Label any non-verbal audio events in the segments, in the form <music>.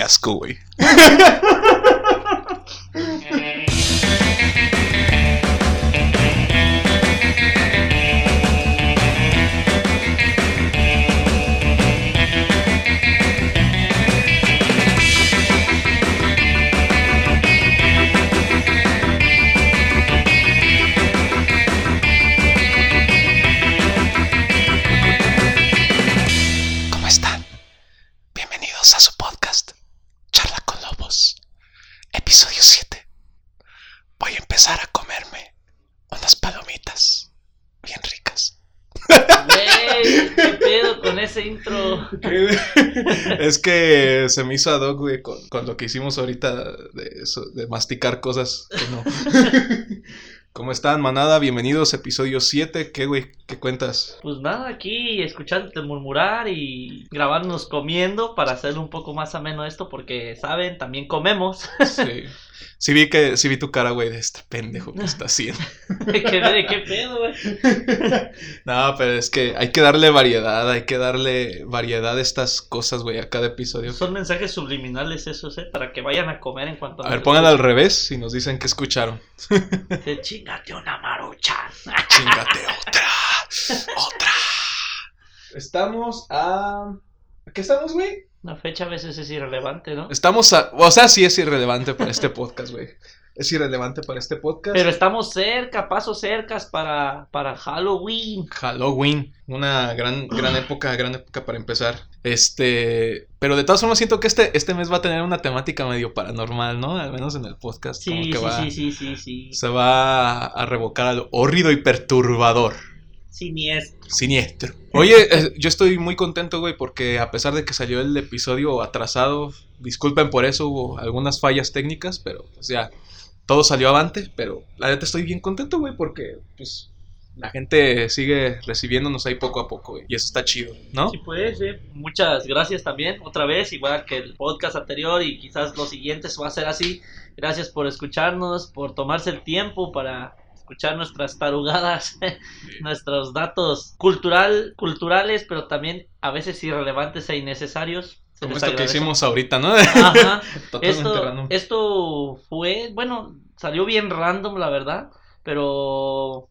Qué <laughs> <laughs> es que se me hizo ad hoc, güey, con, con lo que hicimos ahorita de, eso, de masticar cosas que no. <laughs> ¿Cómo están, manada? Bienvenidos, episodio 7. ¿Qué, güey? ¿Qué cuentas? Pues nada, aquí escuchándote murmurar y grabándonos comiendo para hacerlo un poco más ameno esto, porque saben, también comemos. Sí. <laughs> Sí vi que, sí vi tu cara, güey, de este pendejo que está haciendo. <laughs> ¿Qué, qué pedo, güey? <laughs> No, pero es que hay que darle variedad, hay que darle variedad a estas cosas, güey, a cada episodio. Son mensajes subliminales esos, ¿eh? Para que vayan a comer en cuanto... A ver, pongan al revés y nos dicen que escucharon. <laughs> De chingate una marucha. Chingate otra, otra. Estamos a... ¿A qué estamos, güey? La fecha a veces es irrelevante, ¿no? Estamos a... O sea, sí es irrelevante para este podcast, güey. Es irrelevante para este podcast. Pero estamos cerca, pasos cercas para, para Halloween. Halloween, una gran, gran época, gran época para empezar. Este, pero de todas formas siento que este, este mes va a tener una temática medio paranormal, ¿no? Al menos en el podcast. como Sí, que sí, va, sí, sí, sí, sí. Se va a revocar al horrido y perturbador. Siniestro. Siniestro. Oye, <laughs> eh, yo estoy muy contento, güey, porque a pesar de que salió el episodio atrasado, disculpen por eso, hubo algunas fallas técnicas, pero pues ya, todo salió avante, pero la neta estoy bien contento, güey, porque pues la gente sigue recibiéndonos ahí poco a poco, güey, y eso está chido, ¿no? Sí, pues, sí. Muchas gracias también, otra vez, igual que el podcast anterior y quizás los siguientes va a ser así. Gracias por escucharnos, por tomarse el tiempo para escuchar nuestras tarugadas, <laughs> nuestros datos cultural, culturales, pero también a veces irrelevantes e innecesarios. Como esto que hicimos ahorita, ¿no? Ajá. <laughs> Esto, random. esto fue, bueno, salió bien random, la verdad, pero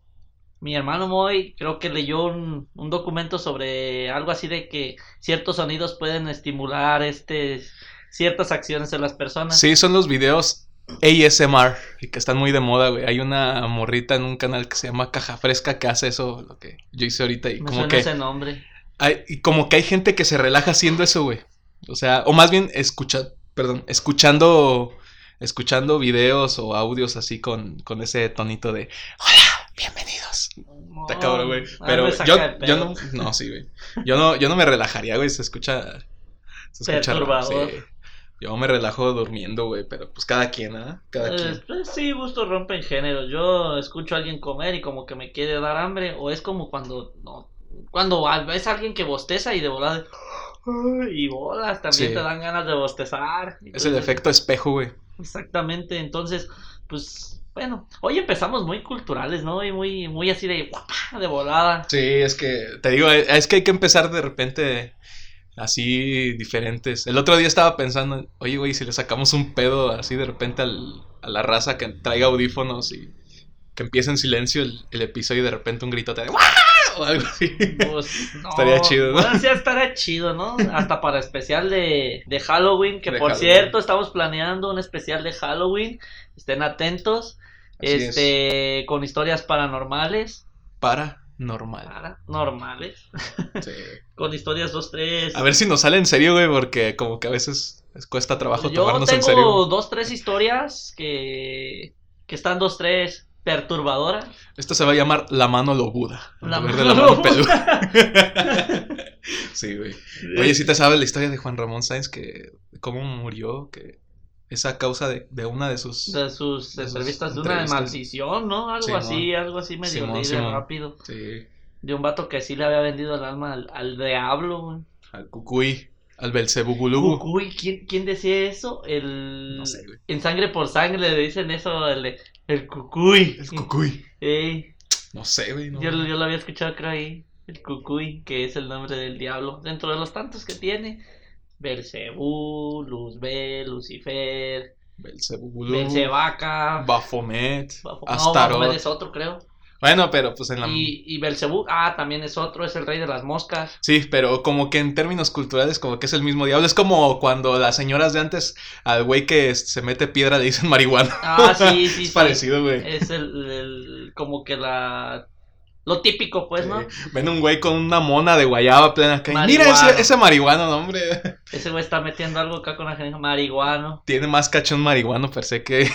mi hermano Moy creo que leyó un, un documento sobre algo así de que ciertos sonidos pueden estimular este ciertas acciones en las personas. Sí, son los videos ASMR, y que están muy de moda, güey. Hay una morrita en un canal que se llama Caja Fresca que hace eso, lo que yo hice ahorita, y Me como suena que... ese nombre. Hay, y como que hay gente que se relaja haciendo eso, güey. O sea, o más bien escucha, perdón, escuchando, escuchando videos o audios así con, con ese tonito de Hola, bienvenidos. Está cabrón, güey. a Pero yo, yo no, no, sí, güey. Yo no, yo no me relajaría, güey. Se escucha, se escucha Perturbador. sí. Yo me relajo durmiendo, güey, pero pues cada quien, ¿ah? Cada Eh, quien. pues sí, gusto rompen géneros. Yo escucho a alguien comer y como que me quiere dar hambre, o es como cuando no, cuando ves a alguien que bosteza y de volada y bolas, también Sí. te dan ganas de bostezar. Es el Entonces, efecto espejo, güey. Exactamente, entonces, pues, bueno, hoy empezamos muy culturales, ¿no? Y muy, muy así de de volada. Sí, es que, te digo, eh, es que hay que empezar de repente así diferentes. El otro día estaba pensando, oye, güey, si le sacamos un pedo así de repente al- a la raza que traiga audífonos y que empiece en silencio el, el episodio y de repente un gritote de o algo así. Pues, <laughs> no, Estaría chido, ¿no? Bueno, sí, estaría chido, ¿no? Hasta para especial de, de Halloween, que De por Halloween. cierto, estamos planeando un especial de Halloween. Estén atentos. Así es. este, con historias paranormales. Paranormal. Paranormales. Sí. <laughs> Con historias 2, 3. A ver si nos sale en serio, güey, porque como que a veces cuesta trabajo Yo tomarnos tengo en serio. dos, tres historias que, que están dos, tres perturbadoras. Esto se va a llamar La mano lobuda. La lugar de mano la mano lobuda. peluda. <laughs> <laughs> sí, güey. Oye, si te sabes la historia de Juan Ramón Sáenz, que cómo murió, que es a causa de, de una de sus... de sus de entrevistas de una maldición, ¿no? Algo Simón. así, algo así medio Simón, Simón. rápido. Sí, De un vato que sí le había vendido el alma al, al diablo, güey. al Cucuy, al Belzebugulubu. Uy, ¿quién, ¿quién decía eso? El... No sé, güey. En Sangre por Sangre le dicen eso, el, el cucuy. El Cucuy. No sé, güey. No. yo, yo lo había escuchado, creo ahí. El cucuy, que es el nombre del diablo. Dentro de los tantos que tiene. Belcebú, Luzbel, Lucifer, Belzebulú, Belcebaca. Bafomet, Bafo- No, Astaroth. Baphomet es otro, creo. Bueno, pero pues en la... Y, y Belcebú, ah, también es otro, es el rey de las moscas. Sí, pero como que en términos culturales como que es el mismo diablo. Es como cuando las señoras de antes al güey que se mete piedra le dicen marihuana. Ah, sí, <laughs> sí, es sí. parecido, güey. Es el, el- como que la... Lo típico, pues, ¿no? Ven un güey con una mona de guayaba plena acá. Mira ese, ese marihuano, no, hombre. Ese güey está metiendo algo acá con la gente marihuano. Tiene más cachón marihuano per se que...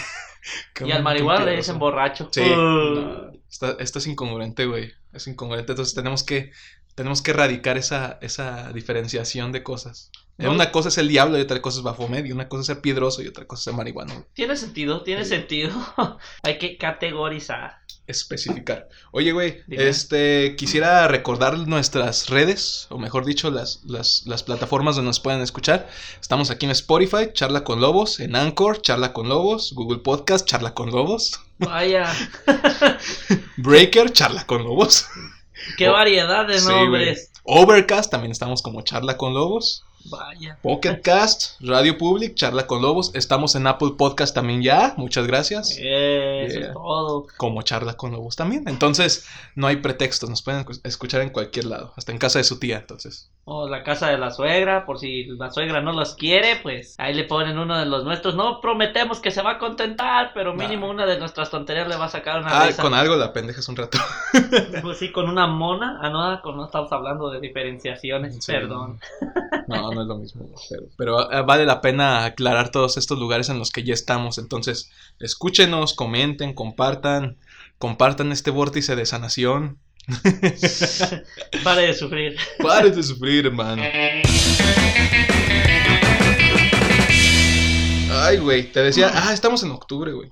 que Y al marihuano le dicen borracho. Sí. Uh. no, está- esto es incongruente, güey. Es incongruente. Entonces tenemos que, tenemos que erradicar esa, esa diferenciación de cosas. No. Una cosa es el diablo y otra cosa es Baphomet. Y una cosa es ser piedroso y otra cosa es ser marihuano. Tiene sentido, tiene Sí. sentido. <laughs> Hay que categorizar. Especificar. Oye, güey, Dime. este, quisiera recordar nuestras redes, o mejor dicho, las, las, las plataformas donde nos pueden escuchar. Estamos aquí en Spotify, Charla con Lobos, en Anchor, Charla con Lobos, Google Podcast, Charla con Lobos, Vaya, <laughs> Breaker, Charla con Lobos, qué variedad de Sí, nombres. Overcast, también estamos como Charla con Lobos, Vaya. Pocket Cast, Radio Public, Charla con Lobos. Estamos en Apple Podcast también ya, muchas gracias. Eh, Eso es todo. como charla con lobos también. Entonces, no hay pretextos, nos pueden escu- escuchar en cualquier lado, hasta en casa de su tía, entonces. O la casa de la suegra, por si la suegra no los quiere, pues ahí le ponen uno de los nuestros. No prometemos que se va a contentar, pero mínimo Nah. una de nuestras tonterías le va a sacar una Ah, risa. con algo la pendejas un rato. <laughs> Pues sí, con una mona. Ah, no, con- no estamos hablando de diferenciaciones, Sí. perdón. <laughs> No, no es lo mismo, pero, pero eh, vale la pena aclarar todos estos lugares en los que ya estamos. Entonces, escúchenos, comenten, compartan, compartan este vórtice de sanación. <laughs> Pare de sufrir. Paren de sufrir, hermano. Ay, güey, te decía, ah, estamos en octubre, güey.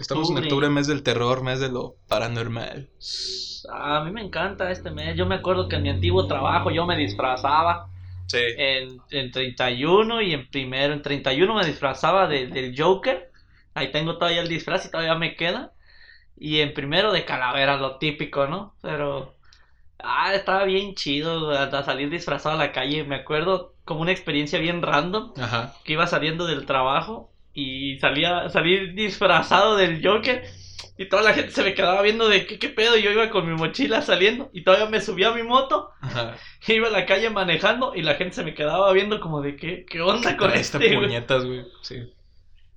Estamos en octubre, mes del terror, mes de lo paranormal. A mí me encanta este mes. Yo me acuerdo que en mi antiguo trabajo yo me disfrazaba Sí. en, en 31 y en primero. En 31 me disfrazaba de- del Joker. Ahí tengo todavía el disfraz y todavía me queda. Y en primero de calavera, lo típico, ¿no? Pero. Ah, estaba bien chido hasta salir disfrazado a la calle. Me acuerdo como una experiencia bien random Ajá. que iba saliendo del trabajo y salía salí disfrazado del Joker y toda la gente se me quedaba viendo de qué, qué pedo. Yo iba con mi mochila saliendo y todavía me subía a mi moto, Ajá. <laughs> iba a la calle manejando y la gente se me quedaba viendo como de qué, qué onda con este, güey? puñetas, güey. Sí.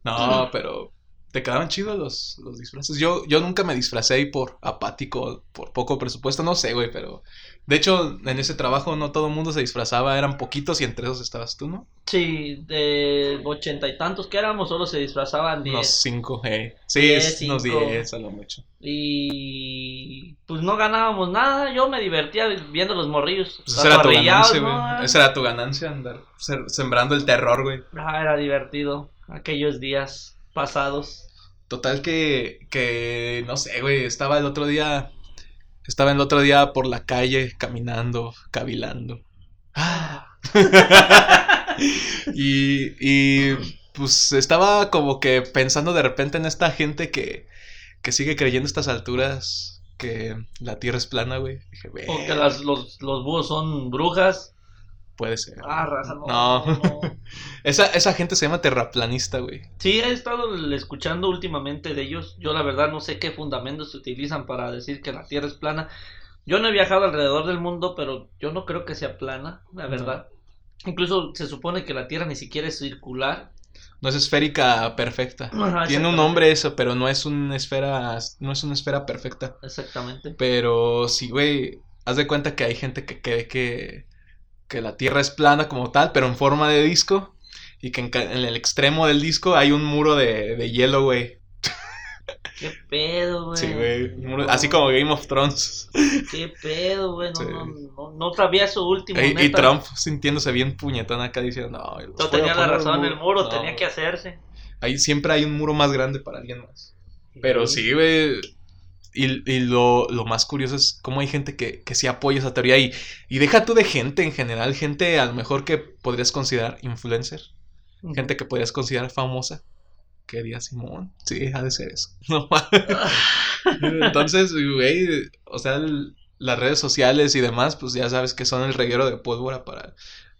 No, <laughs> pero te quedaban chidos los, los disfraces. Yo, yo nunca me disfracé y por apático, por poco presupuesto, no sé, güey, pero... De hecho, en ese trabajo no todo el mundo se disfrazaba, eran poquitos y entre esos estabas tú, ¿no? Sí, de ochenta y tantos que éramos, solo se disfrazaban Unos diez. cinco, eh. Sí, Diez, es unos cinco. diez a lo mucho. Y pues no ganábamos nada, yo me divertía viendo los morrillos. Pues esa era tu ganancia, ¿no? güey. Esa era tu ganancia, andar sembrando el terror, güey. Ah, era divertido aquellos días pasados. Total que, que, no sé, güey, estaba el otro día, estaba el otro día por la calle caminando, cavilando. Ah. <laughs> y, y, pues estaba como que pensando de repente en esta gente que, que sigue creyendo a estas alturas que la tierra es plana, güey. Dije, "Ve, O que las- los, los búhos son brujas. Puede ser. Ah, raza, no. No. <laughs> Esa, esa gente se llama terraplanista, güey. Sí, he estado escuchando últimamente de ellos. Yo la verdad no sé qué fundamentos se utilizan para decir que la Tierra es plana. Yo no he viajado alrededor del mundo, pero yo no creo que sea plana, la verdad. Incluso se supone que la Tierra ni siquiera es circular. No es esférica perfecta. <clears throat> Ajá, Tiene un nombre eso, pero no es una esfera, no es una esfera perfecta. Exactamente. Pero sí, güey, haz de cuenta que hay gente que cree que, que la Tierra es plana como tal, pero en forma de disco. Y que en, el extremo del disco hay un muro de, de hielo, güey. ¿Qué pedo, güey? Sí, güey. muro- Así como Game of Thrones. ¿Qué pedo, güey? No, Sí. no, no, no sabía eso último. Y, y. Trump sintiéndose bien puñetón acá diciendo, no, No tenía la razón, el muro No, tenía que hacerse. Ahí siempre hay un muro más grande para alguien más. Pero sí, güey. Y, y lo, lo más curioso es cómo hay gente que, que sí apoya esa teoría. Y, y deja tú de gente en general, gente a lo mejor que podrías considerar influencer, gente que podrías considerar famosa. ¿Qué haría Simón? Sí, ha de ser eso. <laughs> No, Entonces, güey, o sea, el- las redes sociales y demás, pues ya sabes que son el reguero de pólvora para,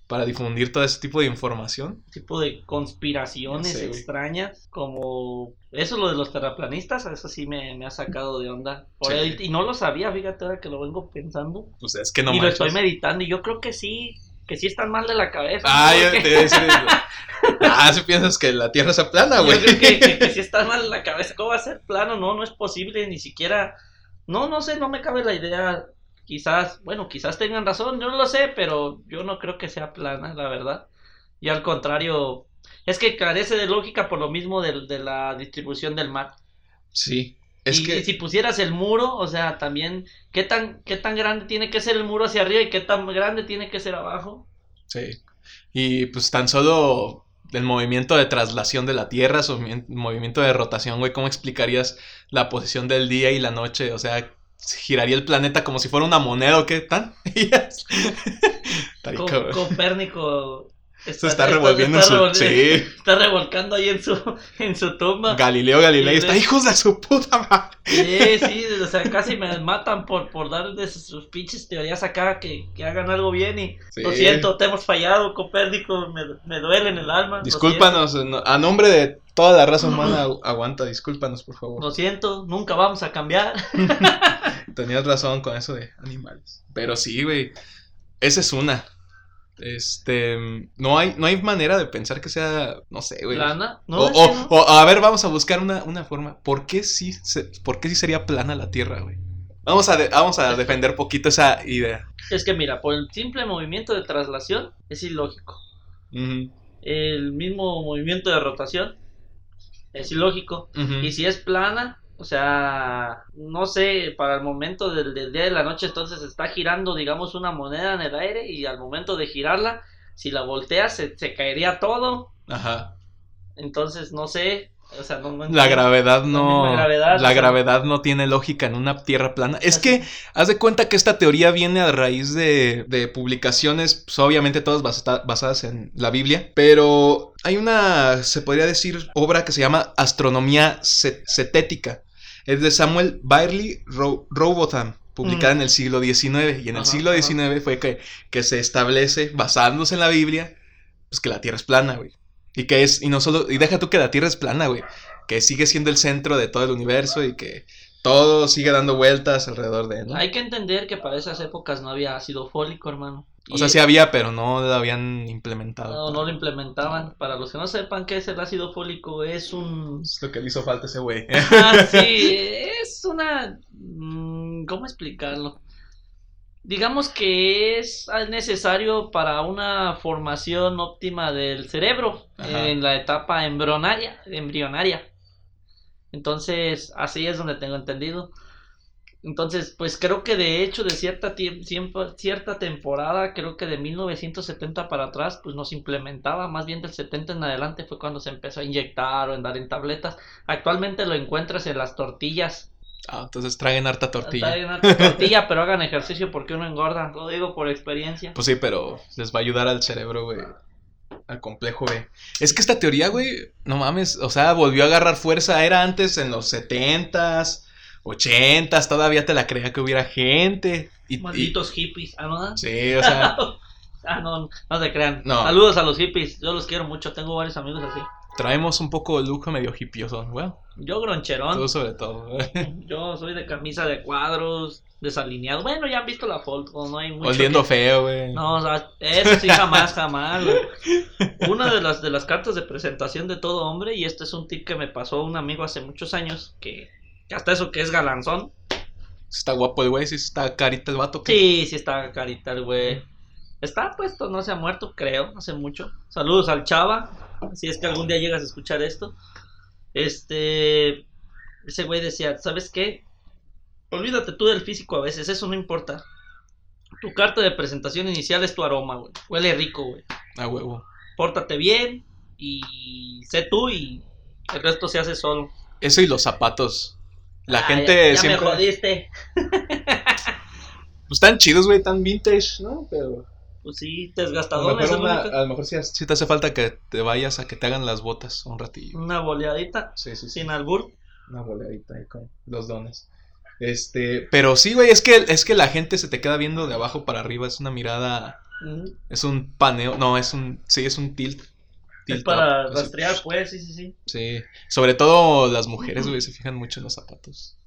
para difundir todo ese tipo de información. tipo de conspiraciones sé, extrañas, como eso lo de los terraplanistas, eso sí me, me ha sacado de onda. Por Sí. ahí- y no lo sabía, fíjate ahora que lo vengo pensando. Pues es que no y lo estoy meditando y yo creo que sí, que sí están mal de la cabeza. Ah, ¿no? te decir, <laughs> Ah, si piensas que la Tierra es plana, Yo güey. creo que, que, que sí <laughs> están mal de la cabeza. ¿Cómo va a ser plano? No, no es posible, ni siquiera. No, no sé, no me cabe la idea. Quizás, bueno, quizás tengan razón, yo no lo sé, pero yo no creo que sea plana, la verdad. Y al contrario, es que carece de lógica por lo mismo del- de, la distribución del mar. Sí. Es y, que y si pusieras el muro, o sea, también, ¿qué tan, ¿qué tan grande tiene que ser el muro hacia arriba y qué tan grande tiene que ser abajo? Sí. Y pues tan solo el movimiento de traslación de la Tierra, su mien- movimiento de rotación, güey, ¿cómo explicarías la posición del día y la noche? O sea, giraría el planeta como si fuera una moneda o qué tan. <laughs> Bien, Co-. Copérnico. Se está revolviendo en su- sí. <laughs> está revolcando ahí en su, en su tumba. Galileo Galilei está hijos de su puta madre. Sí, sí, o sea, casi me matan por, por dar de sus pinches teorías acá que, que hagan algo bien y Sí. lo siento, te hemos fallado, Copérnico, me, me duele en el alma. Discúlpanos, no- a nombre de toda la raza humana, agu- aguanta, discúlpanos, por favor. Lo siento, nunca vamos a cambiar. <laughs> Tenías razón con eso de animales. Pero sí, güey. Esa es una. Este. No hay, no hay manera de pensar que sea. No sé, güey. ¿Plana? No, o, es o- que no. o, a ver, vamos a buscar una, una forma. ¿Por qué, sí se- ¿Por qué sí sería plana la Tierra, güey? Vamos a, de- vamos a defender poquito esa idea. Es que mira, por el simple movimiento de traslación es ilógico. El mismo movimiento de rotación es ilógico. Y si es plana, o sea, no sé, para el momento del, del día de la noche, entonces está girando, digamos, una moneda en el aire y al momento de girarla, si la volteas, se, se caería todo. Ajá. Entonces, no sé, o sea, no, no La gravedad no. gravedad, la o sea. gravedad no tiene lógica en una tierra plana. Es que haz de cuenta que esta teoría viene a raíz de, de publicaciones, pues, obviamente todas basa- basadas en la Biblia, pero hay una, se podría decir, obra que se llama Astronomía Ce- Cetética. Es de Samuel Bailey Ro- Robotham, publicada Mm. en el siglo XIX. Y en el siglo ajá. XIX fue que, que se establece, basándose en la Biblia, pues que la Tierra es plana, güey. Y que es, y no solo, y deja tú que la Tierra es plana, güey. Que sigue siendo el centro de todo el universo y que todo sigue dando vueltas alrededor de él, ¿no? Hay que entender que para esas épocas no había ácido fólico, hermano. O Y- sea, sí había, pero no lo habían implementado. No, no lo implementaban. Para los que no sepan qué es el ácido fólico, es un Es lo que le hizo falta a ese güey. <laughs> Ah, sí, es una... mm, ¿Cómo explicarlo? Digamos que es necesario para una formación óptima del cerebro Ajá. en la etapa embrionaria, embrionaria. Entonces, así es donde tengo entendido. Entonces, pues creo que de hecho de cierta, tie- siempre- cierta temporada, creo que de 1970 para atrás, pues no se implementaba, más bien del 70 en adelante fue cuando se empezó a inyectar o en dar en tabletas. Actualmente lo encuentras en las tortillas. Ah, entonces traigan harta tortilla. Está en una tortilla, pero hagan ejercicio porque uno engorda, lo digo por experiencia. Pues sí, pero les va a ayudar al cerebro, güey. Al complejo, güey. Es que esta teoría, güey, no mames, o sea, volvió a agarrar fuerza. Era antes en los 70s, 80s, todavía te la creía que hubiera gente. Y, y- Malditos hippies, ¿ah, no? sí, o sea, <laughs> Ah, no, no se crean. No. Saludos a los hippies, yo los quiero mucho, tengo varios amigos así. traemos un poco de lujo medio hipioso, güey. Yo groncherón. Todo sobre todo. <laughs> Yo soy de camisa de cuadros, desalineado. Bueno, ya han visto la foto, no hay mucho. Oliendo que- feo, güey. No, o sea, eso sí, jamás, jamás. <laughs> Una de las, de las cartas de presentación de todo hombre, y este es un tip que me pasó un amigo hace muchos años, que, que hasta eso que es galanzón. Está guapo el güey, sí está carita el vato. ¿qué? Sí, sí está carita el güey. Está puesto, no se ha muerto, creo, hace mucho. Saludos al Chava, si es que algún día llegas a escuchar esto. Este, ese güey decía, ¿sabes qué? Olvídate tú del físico a veces, eso no importa. Tu carta de presentación inicial es tu aroma, güey. Huele rico, güey. A huevo. Pórtate bien y sé tú y el resto se hace solo. Eso y los zapatos. La Ah, gente ya, ya siempre. me jodiste. <laughs> Pues están chidos, güey, tan vintage, ¿no? Pero. Pues sí, A lo mejor, una- a lo mejor sí, sí te hace falta que te vayas a que te hagan las botas un ratillo. Una boleadita Sí, sí, sí. sin albur. Una boleadita ahí con los dones. Este, pero sí, güey, es que, es que la gente se te queda viendo de abajo para arriba, es una mirada. Es un paneo. No, es un. Sí, es un tilt. Es para rastrear, pues, sí, sí, sí. Sí. Sobre todo las mujeres, güey, se fijan mucho en los zapatos.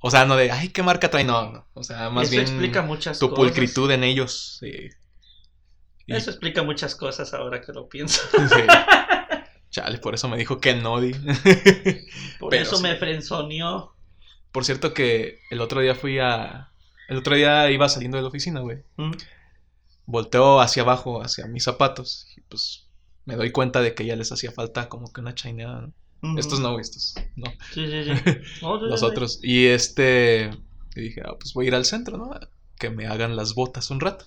O sea, no de, ay, ¿qué marca trae? No, no. O sea, más Eso bien explica muchas tu cosas. pulcritud en ellos. Sí. Y- Eso explica muchas cosas ahora que lo pienso. <laughs> sí. <laughs> Chale, por eso me dijo que no, di. <laughs> Por Pero eso sí. me frenzoneó. Por cierto que el otro día fui a... El otro día iba saliendo de la oficina, güey. Mm. Volteo hacia abajo, hacia mis zapatos. Y pues me doy cuenta de que ya les hacía falta como que una chaineada. Estos no, estos no. Sí, sí, sí. <laughs> Los otros. Y este... Y dije, ah, pues voy a ir al centro, ¿no? Que me hagan las botas un rato.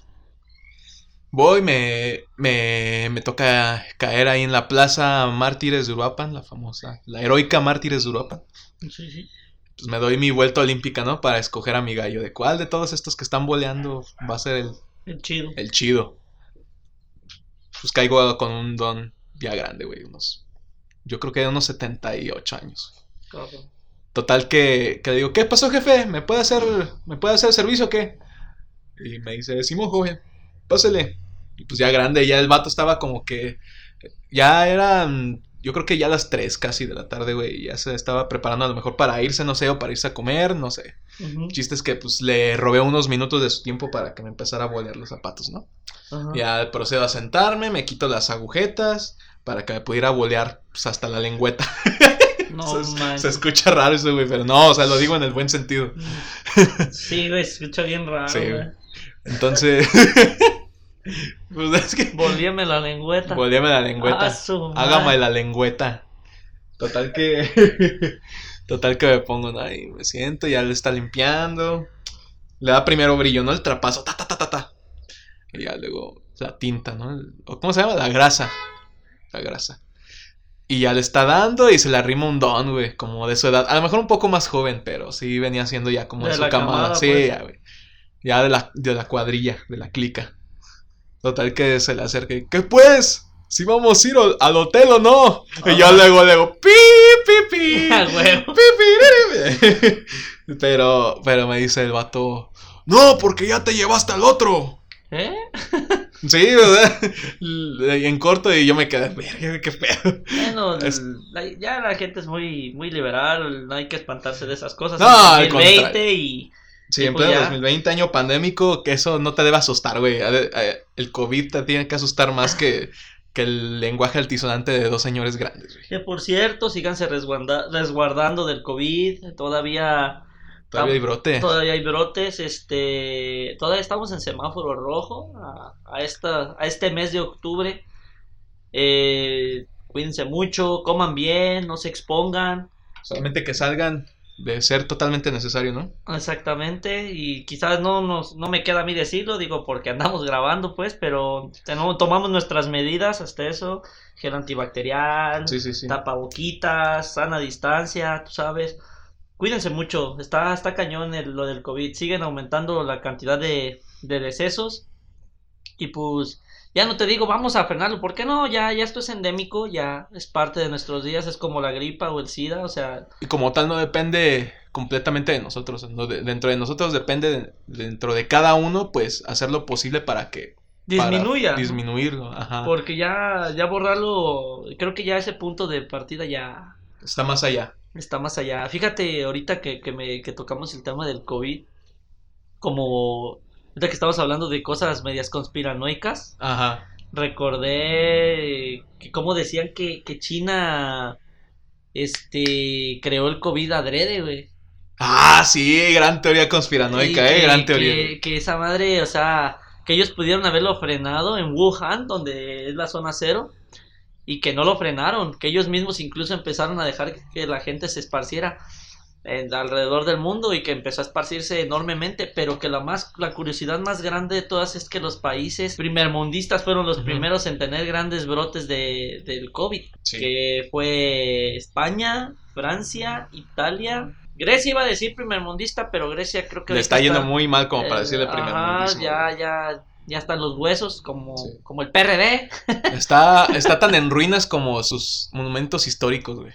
Voy, me, me, me toca caer ahí en la plaza Mártires de Uruapan, la famosa, la heroica Mártires de Uruapan. Sí, sí. Pues me doy mi vuelta olímpica, ¿no? Para escoger a mi gallo. ¿De cuál de todos estos que están boleando va a ser el, El chido. el chido? Pues caigo con un don ya grande, güey. Unos, yo creo que de unos 78 años. Total que, que le digo, ¿qué pasó, jefe? ¿Me puede hacer, ¿me puede hacer servicio o qué? Y me dice, Simón, joven, pásele. Y pues ya grande, ya el vato estaba como que, ya eran, yo creo que ya las 3 casi de la tarde, güey. Ya se estaba preparando a lo mejor para irse, no sé, o para irse a comer, no sé. El chiste es que pues le robé unos minutos de su tiempo para que me empezara a bolear los zapatos, ¿no? Ajá. Ya procedo a sentarme, me quito las agujetas para que me pudiera bolear pues, hasta la lengüeta. <laughs> No, <laughs> se, se escucha raro eso, güey, pero no, o sea, lo digo en el buen sentido. Sí, güey, se escucha bien raro, Sí, güey. Entonces, <laughs> <laughs> pues es que Volvíame la lengüeta. boleame la lengüeta. Ah. Hágame la lengüeta. Total que. <laughs> Total que me pongo, ¿no? Y me siento, ya le está limpiando. Le da primero brillo, ¿no? El trapazo, ta, ta, ta, ta, ta. Y ya luego la tinta, ¿no? El- ¿Cómo se llama? La grasa. La grasa. Y ya le está dando y se le arrima un don, güey, como de su edad. A lo mejor un poco más joven, pero sí venía siendo ya como de, De su camada, sí, pues. ya, güey. Ya de la, de la cuadrilla, de la clica. Total que se le acerca y, ¿qué pues? ¿Si vamos a ir al- hotel o no? Y yo luego le digo, pi, pi, pi. <laughs> Pi, pi, pi, pi". <laughs> Pero, pero me dice el vato, no, porque ya te llevaste al otro. ¿Eh? <laughs> Sí, ¿verdad? En corto y yo me quedé, verga, qué pedo. Bueno, Es- la- ya la gente es muy, muy liberal, no hay que espantarse de esas cosas. No, al 2020 contrario. y Sí, en pleno ya. 2020, año pandémico, que eso no te debe asustar, güey. Eh, El COVID te tiene que asustar más que, que el lenguaje altisonante de dos señores grandes, güey. que por cierto, síganse resguarda- resguardando del COVID, todavía Todavía hay brote. todavía hay brotes, este, todavía estamos en semáforo rojo a, a esta, a este mes de octubre. Eh, cuídense mucho, coman bien, no se expongan. Solamente que salgan de ser totalmente necesario, ¿no? Exactamente, y quizás no nos, no me queda a mí decirlo, digo, porque andamos grabando, pues, pero tenemos, tomamos nuestras medidas hasta eso, gel antibacterial, Sí, sí, sí. tapaboquitas, sana distancia, tú sabes. Cuídense mucho, está, está cañón el- lo del COVID, siguen aumentando la cantidad de, de decesos y pues ya no te digo, vamos a frenarlo, ¿por qué no? Ya, ya esto es endémico, ya es parte de nuestros días, es como la gripa o el SIDA, o sea, Y como tal no depende completamente de nosotros. ¿no? De- dentro de nosotros depende, de- dentro de cada uno, pues hacer lo posible para que... disminuya. Disminuirlo, ajá. Porque ya, ya borrarlo, creo que ya ese punto de partida ya Está más allá. está más allá. Fíjate, ahorita que, que, me, que tocamos el tema del COVID, como ahorita que estamos hablando de cosas medias conspiranoicas, Ajá. recordé que como decían que, que China este creó el COVID adrede, güey. Ah, sí, gran teoría conspiranoica, eh, que- gran teoría. Que, que esa madre, o sea, que ellos pudieron haberlo frenado en Wuhan, donde es la zona cero, y que no lo frenaron, que ellos mismos incluso empezaron a dejar que la gente se esparciera en- alrededor del mundo y que empezó a esparcirse enormemente, pero que la más la curiosidad más grande de todas es que los países primermundistas fueron los primeros en tener grandes brotes de, del COVID, Sí. que fue España, Francia, Italia, Grecia iba a decir primermundista, pero Grecia creo que Le está yendo muy mal como para eh, decirle primer ajá, mundismo. ya, ya, ya están los huesos, como, Sí. como el PRD. Está, está tan en ruinas como sus monumentos históricos, güey.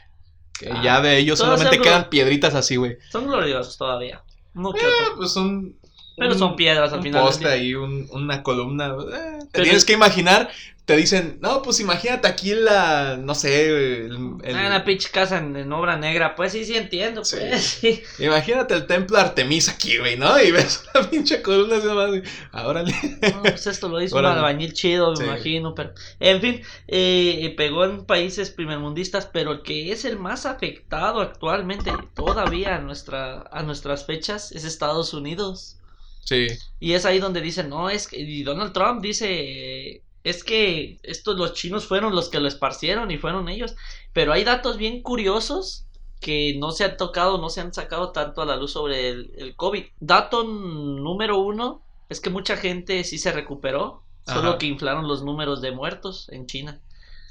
Que Ah, ya de ellos solamente quedan piedritas así, güey. Son gloriosos todavía. No Eh, pues son Pero son piedras al un final poste ahí, un- una columna. eh, te Pero tienes es- que imaginar, te dicen, no, pues imagínate aquí la, no sé, el, el- Ah, una pinche casa en, en obra negra. Pues sí, sí entiendo. Sí. Pues <laughs> sí. imagínate el templo Artemisa aquí, güey, ¿no? Y ves una <laughs> pinche columna así nomás, y, ah, órale. No, pues esto lo hizo un albañil chido, me Sí. imagino. Pero, en fin, eh, pegó en países primermundistas, pero el que es el más afectado actualmente, todavía a, nuestra, a nuestras fechas, es Estados Unidos. Sí, Y es ahí donde dicen, no, es que, y Donald Trump dice, es que estos los chinos fueron los que lo esparcieron y fueron ellos. Pero hay datos bien curiosos que no se han tocado, no se han sacado tanto a la luz sobre el, el COVID. Dato número uno es que mucha gente sí se recuperó, solo que inflaron los números de muertos en China.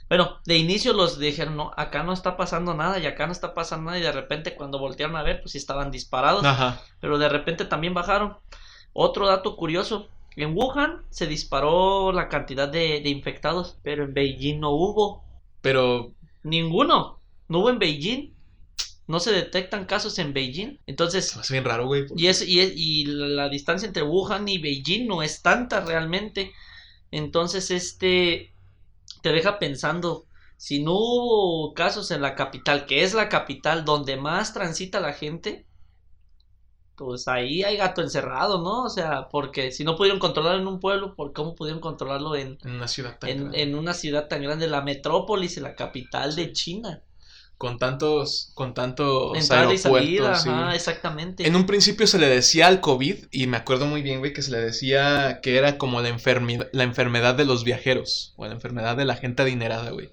Bueno, de inicio los dijeron, no, acá no está pasando nada y acá no está pasando nada y de repente cuando voltearon a ver, pues sí estaban disparados ajá. pero de repente también bajaron. Otro dato curioso, en Wuhan se disparó la cantidad de, de infectados, pero en Beijing no hubo Pero, ninguno, no hubo en Beijing, no se detectan casos en Beijing, entonces, hace bien raro, güey. porque- y, es, y, es- y la distancia entre Wuhan y Beijing no es tanta realmente, entonces este te deja pensando. Si no hubo casos en la capital, que es la capital donde más transita la gente, pues ahí hay gato encerrado, ¿no? O sea, porque si no pudieron controlarlo en un pueblo, ¿por cómo pudieron controlarlo en, En una ciudad tan en, grande. en una ciudad tan grande, la metrópolis, la capital de China? Con tantos, con tantos Entrada y salida, sí. ajá, exactamente. En un principio se le decía al COVID, y me acuerdo muy bien, güey, que se le decía que era como la, enfermi- la enfermedad de los viajeros, o la enfermedad de la gente adinerada, güey.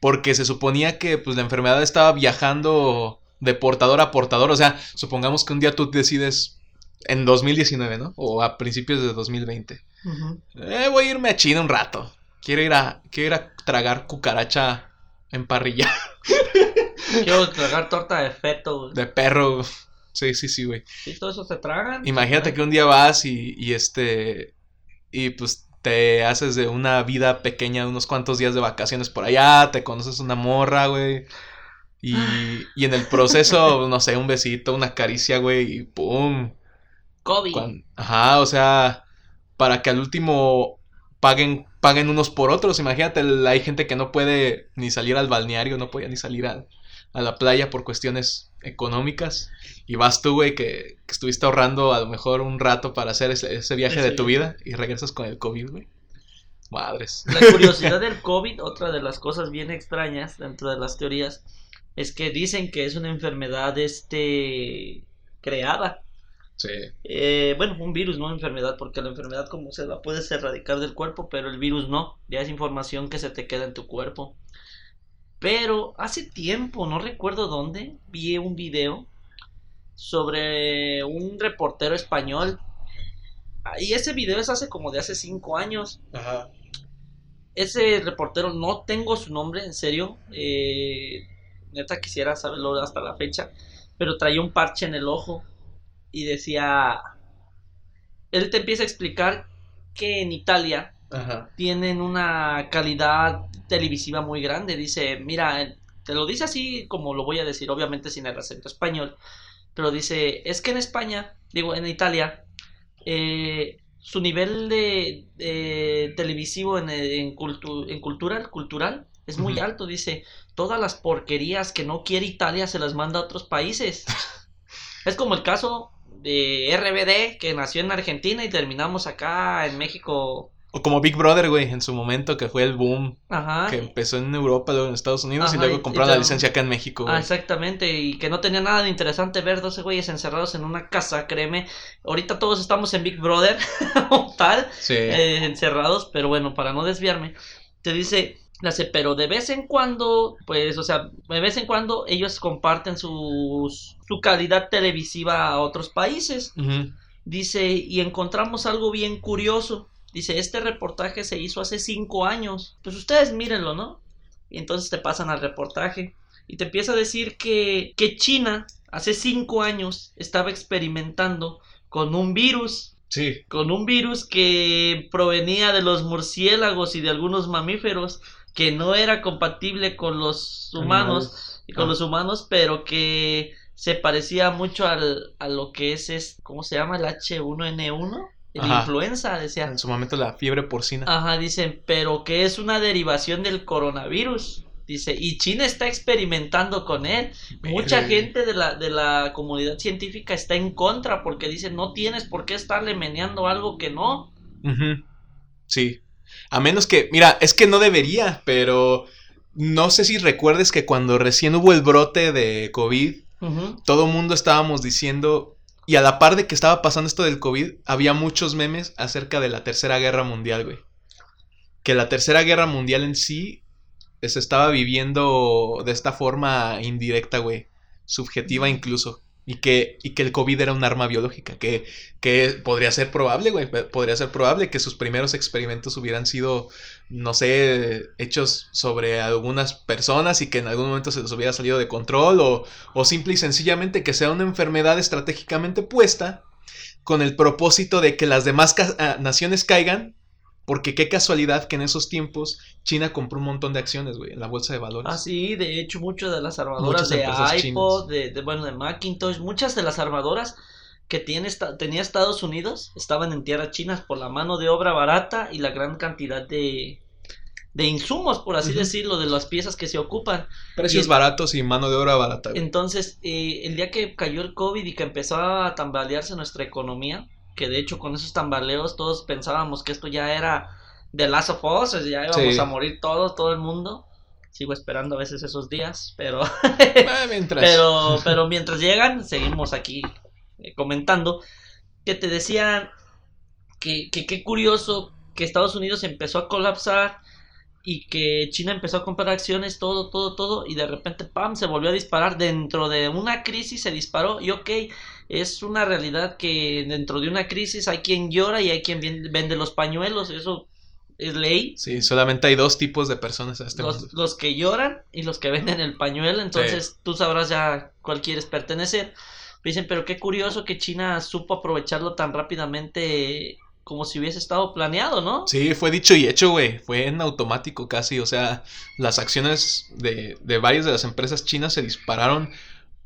Porque se suponía que pues la enfermedad estaba viajando de portador a portador, o sea, supongamos que un día tú decides en 2019, ¿no? O a principios de 2020. Ujú. Eh, voy a irme a China un rato. Quiero ir a, quiero ir a tragar cucaracha en parrilla <laughs> Quiero tragar torta de feto, güey. de perro. Sí, sí, sí, güey. ¿Sí, todo eso se tragan? Imagínate que un día vas y, y este. Y pues te haces de una vida pequeña, unos cuantos días de vacaciones por allá, te conoces una morra, güey. Y, y en el proceso, no sé, un besito, una caricia, güey, y pum. COVID. Ajá, o sea, para que al último paguen, paguen unos por otros. Imagínate, hay gente que no puede ni salir al balneario, no podía ni salir a, a la playa por cuestiones económicas. Y vas tú, güey, que, que estuviste ahorrando a lo mejor un rato para hacer ese, ese viaje de tu vida y regresas con el COVID, güey. Madres. La curiosidad <laughs> del COVID, otra de las cosas bien extrañas dentro de las teorías, es que dicen que es una enfermedad este creada. Sí. Eh, bueno, un virus, no una enfermedad, porque la enfermedad como se la puedes erradicar del cuerpo, pero el virus no. Ya es información que se te queda en tu cuerpo. Pero hace tiempo, no recuerdo dónde, vi un video sobre un reportero español. Y ese video es hace como de hace cinco años. Ajá. Ese reportero, no tengo su nombre, en serio. eh, neta quisiera saberlo hasta la fecha. Pero traía un parche en el ojo. Y decía. Él te empieza a explicar que en Italia Ajá. tienen una calidad televisiva muy grande. Dice, mira, te lo dice así como lo voy a decir, obviamente sin el acento español. Pero dice, es que en España, digo, en Italia, eh, su nivel de, de televisivo en, en, cultu- en cultural, cultural es muy alto. Dice, todas las porquerías que no quiere Italia se las manda a otros países. <laughs> es como el caso de RBD, que nació en Argentina y terminamos acá en México. O como Big Brother, güey, en su momento que fue el boom Ajá. que empezó en Europa, luego en Estados Unidos y Ajá, y- luego y compraron la licencia acá en México, Ah, exactamente, y que no tenía nada de interesante ver 12 güeyes encerrados en una casa, créeme. Ahorita todos estamos en Big Brother, <laughs> o tal, Sí. eh, encerrados, pero bueno, para no desviarme, te dice, pero de vez en cuando, pues, o sea, de vez en cuando ellos comparten sus, su calidad televisiva a otros países. Dice, y encontramos algo bien curioso. Dice, este reportaje se hizo hace cinco años. Pues ustedes mírenlo, ¿no? Y entonces te pasan al reportaje. Y te empieza a decir que, que China hace cinco años estaba experimentando con un virus. Sí. Con un virus que provenía de los murciélagos y de algunos mamíferos. Que no era compatible con los humanos. Y con Ah. los humanos, pero que se parecía mucho al, a lo que es, es, ¿cómo se llama? El H1N1, el Ajá. influenza, decía. En su momento la fiebre porcina. Ajá, dicen, pero que es una derivación del coronavirus. Dice, y China está experimentando con él. Mucha gente de la, de la comunidad científica está en contra porque dice, no tienes por qué estarle meneando algo que no. Ujú. Sí. A menos que, mira, es que no debería, pero no sé si recuerdes que cuando recién hubo el brote de COVID, Ujú. todo el mundo estábamos diciendo, y a la par de que estaba pasando esto del COVID, había muchos memes acerca de la Tercera Guerra Mundial, güey. Que la Tercera Guerra Mundial en sí se estaba viviendo de esta forma indirecta, güey. Subjetiva incluso. Y que, y que el COVID era un arma biológica. Que, que podría ser probable, güey. Podría ser probable que sus primeros experimentos hubieran sido, no sé, hechos sobre algunas personas y que en algún momento se les hubiera salido de control. O, o simple y sencillamente que sea una enfermedad estratégicamente puesta con el propósito de que las demás ah, naciones caigan. Porque qué casualidad que en esos tiempos China compró un montón de acciones, güey, en la bolsa de valores. Ah, sí, de hecho, muchas de las armadoras de iPod, de, de, bueno, de Macintosh, muchas de las armadoras que tiene, esta- tenía Estados Unidos estaban en tierras chinas por la mano de obra barata y la gran cantidad de, de insumos, por así decirlo, de las piezas que se ocupan. Precios y- baratos y mano de obra barata. güey. Entonces, eh, el día que cayó el COVID y que empezó a tambalearse nuestra economía, que de hecho con esos tambaleos todos pensábamos que esto ya era de Last of Us, ya íbamos Sí. a morir todos, todo el mundo. Sigo esperando a veces esos días, pero Ah, mientras. pero pero mientras llegan seguimos aquí eh, comentando que te decían que que qué curioso que Estados Unidos empezó a colapsar y que China empezó a comprar acciones, todo, todo, todo, y de repente, ¡pam!, se volvió a disparar. Dentro de una crisis se disparó, y ok, es una realidad que dentro de una crisis hay quien llora y hay quien vende los pañuelos, eso es ley. Sí, solamente hay dos tipos de personas este Los, los que lloran y los que venden el pañuelo, entonces tú sabrás ya cuál quieres pertenecer. Dicen, pero qué curioso que China supo aprovecharlo tan rápidamente como si hubiese estado planeado, ¿no? Sí, fue dicho y hecho, güey. Fue en automático casi. O sea, las acciones de, de varias de las empresas chinas se dispararon,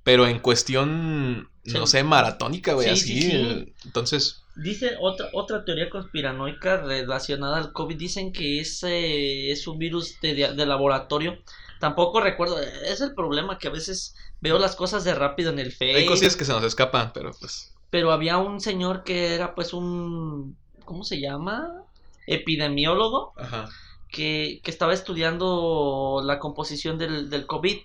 pero en cuestión, no sé, maratónica, güey. Sí, así. sí, sí. Entonces, Dice otra, otra teoría conspiranoica relacionada al COVID, dicen que ese es un virus de, de- laboratorio. Tampoco recuerdo, es el problema que a veces veo las cosas de rápido en el hay Facebook, cosillas que se nos escapan, pero pues. pero había un señor que era pues un, ¿cómo se llama? Epidemiólogo Ajá. que, que estaba estudiando la composición del, del COVID.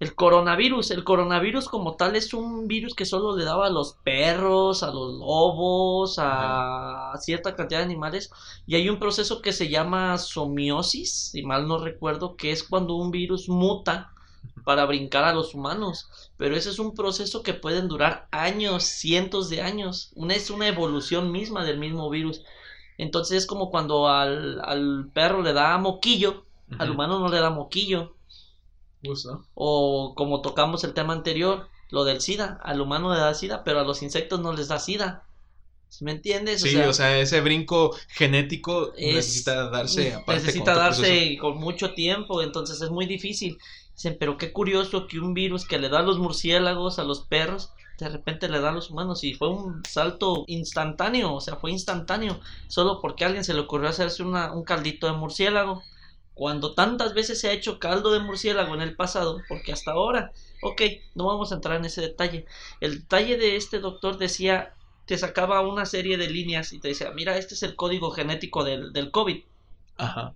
El coronavirus, el coronavirus como tal es un virus que solo le daba a los perros, a los lobos, a cierta cantidad de animales. Y hay un proceso que se llama somiosis, si mal no recuerdo, que es cuando un virus muta para brincar a los humanos. Pero ese es un proceso que pueden durar años, cientos de años. Una, es una evolución misma del mismo virus. Entonces es como cuando al, al perro le da moquillo, al humano no le da moquillo. O como tocamos el tema anterior, lo del SIDA, al humano le da SIDA, pero a los insectos no les da SIDA. ¿Sí ¿Me entiendes? Sí, o sea, ese brinco genético es- necesita darse aparte necesita con darse con mucho tiempo, entonces es muy difícil. Dicen, pero qué curioso que un virus que le da a los murciélagos, a los perros, de repente le da a los humanos y fue un salto instantáneo, o sea, fue instantáneo, solo porque a alguien se le ocurrió hacerse una, un caldito de murciélago. Cuando tantas veces se ha hecho caldo de murciélago en el pasado, porque hasta ahora, ok, no vamos a entrar en ese detalle. El detalle de este doctor decía, te sacaba una serie de líneas y te decía, mira, este es el código genético del, del COVID. Ajá.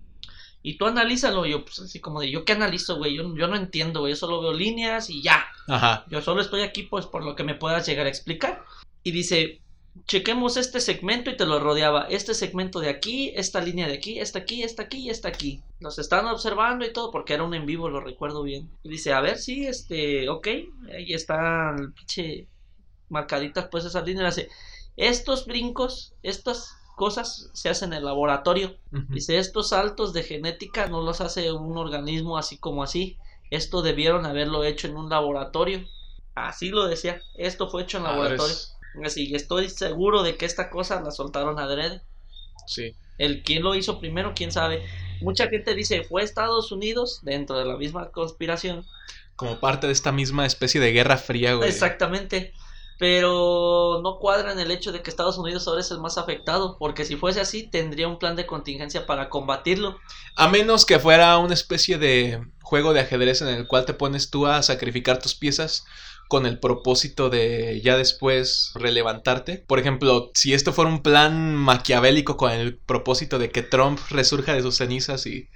Y tú analízalo, yo pues así como de, ¿yo qué analizo, güey? Yo, yo no entiendo, güey, yo solo veo líneas y ya. Ajá. Yo solo estoy aquí pues por lo que me puedas llegar a explicar. Y dice, chequemos este segmento y te lo rodeaba. Este segmento de aquí, esta línea de aquí, esta aquí, esta aquí y esta aquí. Los están observando y todo porque era un en vivo, lo recuerdo bien. Y dice, a ver, sí, este, ok, ahí están pinche marcaditas pues esas líneas. Dice, estos brincos, estas cosas se hacen en el laboratorio. Dice, estos saltos de genética no los hace un organismo así como así. Esto debieron haberlo hecho en un laboratorio. Así lo decía. Esto fue hecho en laboratorio. Así, estoy seguro de que esta cosa la soltaron adrede. Sí. El quién lo hizo primero, quién sabe. Mucha gente dice, fue Estados Unidos, dentro de la misma conspiración, como parte de esta misma especie de guerra fría, güey. Exactamente. Pero no cuadra en el hecho de que Estados Unidos ahora es el más afectado, porque si fuese así, tendría un plan de contingencia para combatirlo. A menos que fuera una especie de juego de ajedrez en el cual te pones tú a sacrificar tus piezas con el propósito de ya después relevantarte. Por ejemplo, si esto fuera un plan maquiavélico con el propósito de que Trump resurja de sus cenizas y,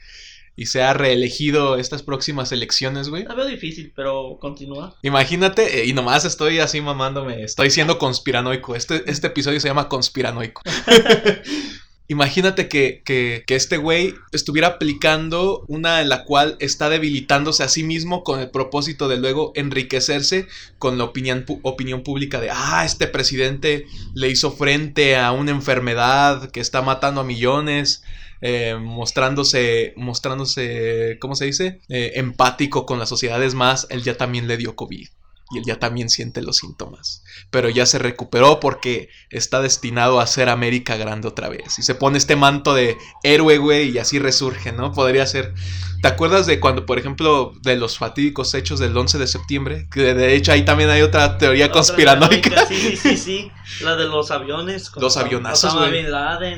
y sea reelegido estas próximas elecciones, güey. La veo difícil, pero continúa. Imagínate, eh, y nomás estoy así mamándome, estoy siendo conspiranoico. Este, este episodio se llama conspiranoico. <laughs> Imagínate que, que, que, este güey estuviera aplicando una en la cual está debilitándose a sí mismo con el propósito de luego enriquecerse con la opinión, opinión pública de, ah, este presidente le hizo frente a una enfermedad que está matando a millones. Eh, mostrándose, mostrándose, ¿cómo se dice? Eh, empático con la sociedad. Es más, él ya también le dio COVID y él ya también siente los síntomas. Pero ya se recuperó porque está destinado a ser América grande otra vez. Y se pone este manto de héroe, güey, y así resurge, ¿no? Podría ser. ¿Te acuerdas de cuando, por ejemplo, de los fatídicos hechos del 11 de septiembre? Que de hecho ahí también hay otra teoría conspiranoica. Sí, sí, sí, La de los aviones. Los avionazos, güey.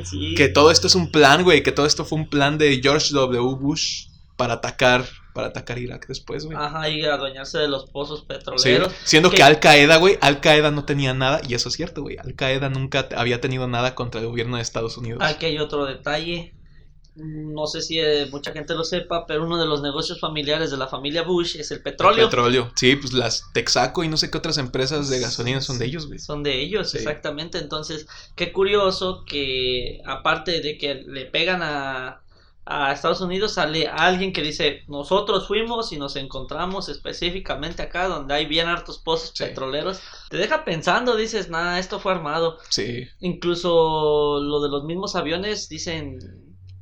sí. Que todo esto es un plan, güey. Que todo esto fue un plan de George W. Bush para atacar para atacar Irak después, güey. Ajá, y adueñarse de los pozos petroleros. siendo que, Al Qaeda, güey, Al Qaeda no tenía nada, y eso es cierto, güey. Al Qaeda nunca había tenido nada contra el gobierno de Estados Unidos. Aquí hay otro detalle. No sé si eh, mucha gente lo sepa, pero uno de los negocios familiares de la familia Bush es el petróleo. El petróleo, sí, pues las Texaco y no sé qué otras empresas de gasolina son de ellos, güey. Son de ellos, exactamente. Entonces, qué curioso que aparte de que le pegan a, a Estados Unidos sale alguien que dice, nosotros fuimos y nos encontramos específicamente acá donde hay bien hartos pozos petroleros. Te deja pensando, dices, nada, esto fue armado. Sí. Incluso lo de los mismos aviones dicen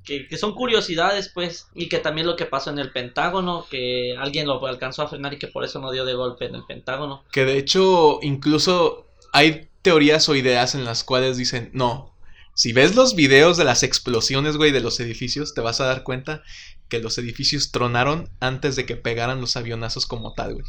que, que, son curiosidades, pues, y que también lo que pasó en el Pentágono, que alguien lo alcanzó a frenar y que por eso no dio de golpe en el Pentágono. Que de hecho, incluso hay teorías o ideas en las cuales dicen, no, si ves los videos de las explosiones, güey, de los edificios, te vas a dar cuenta que los edificios tronaron antes de que pegaran los avionazos como tal, güey.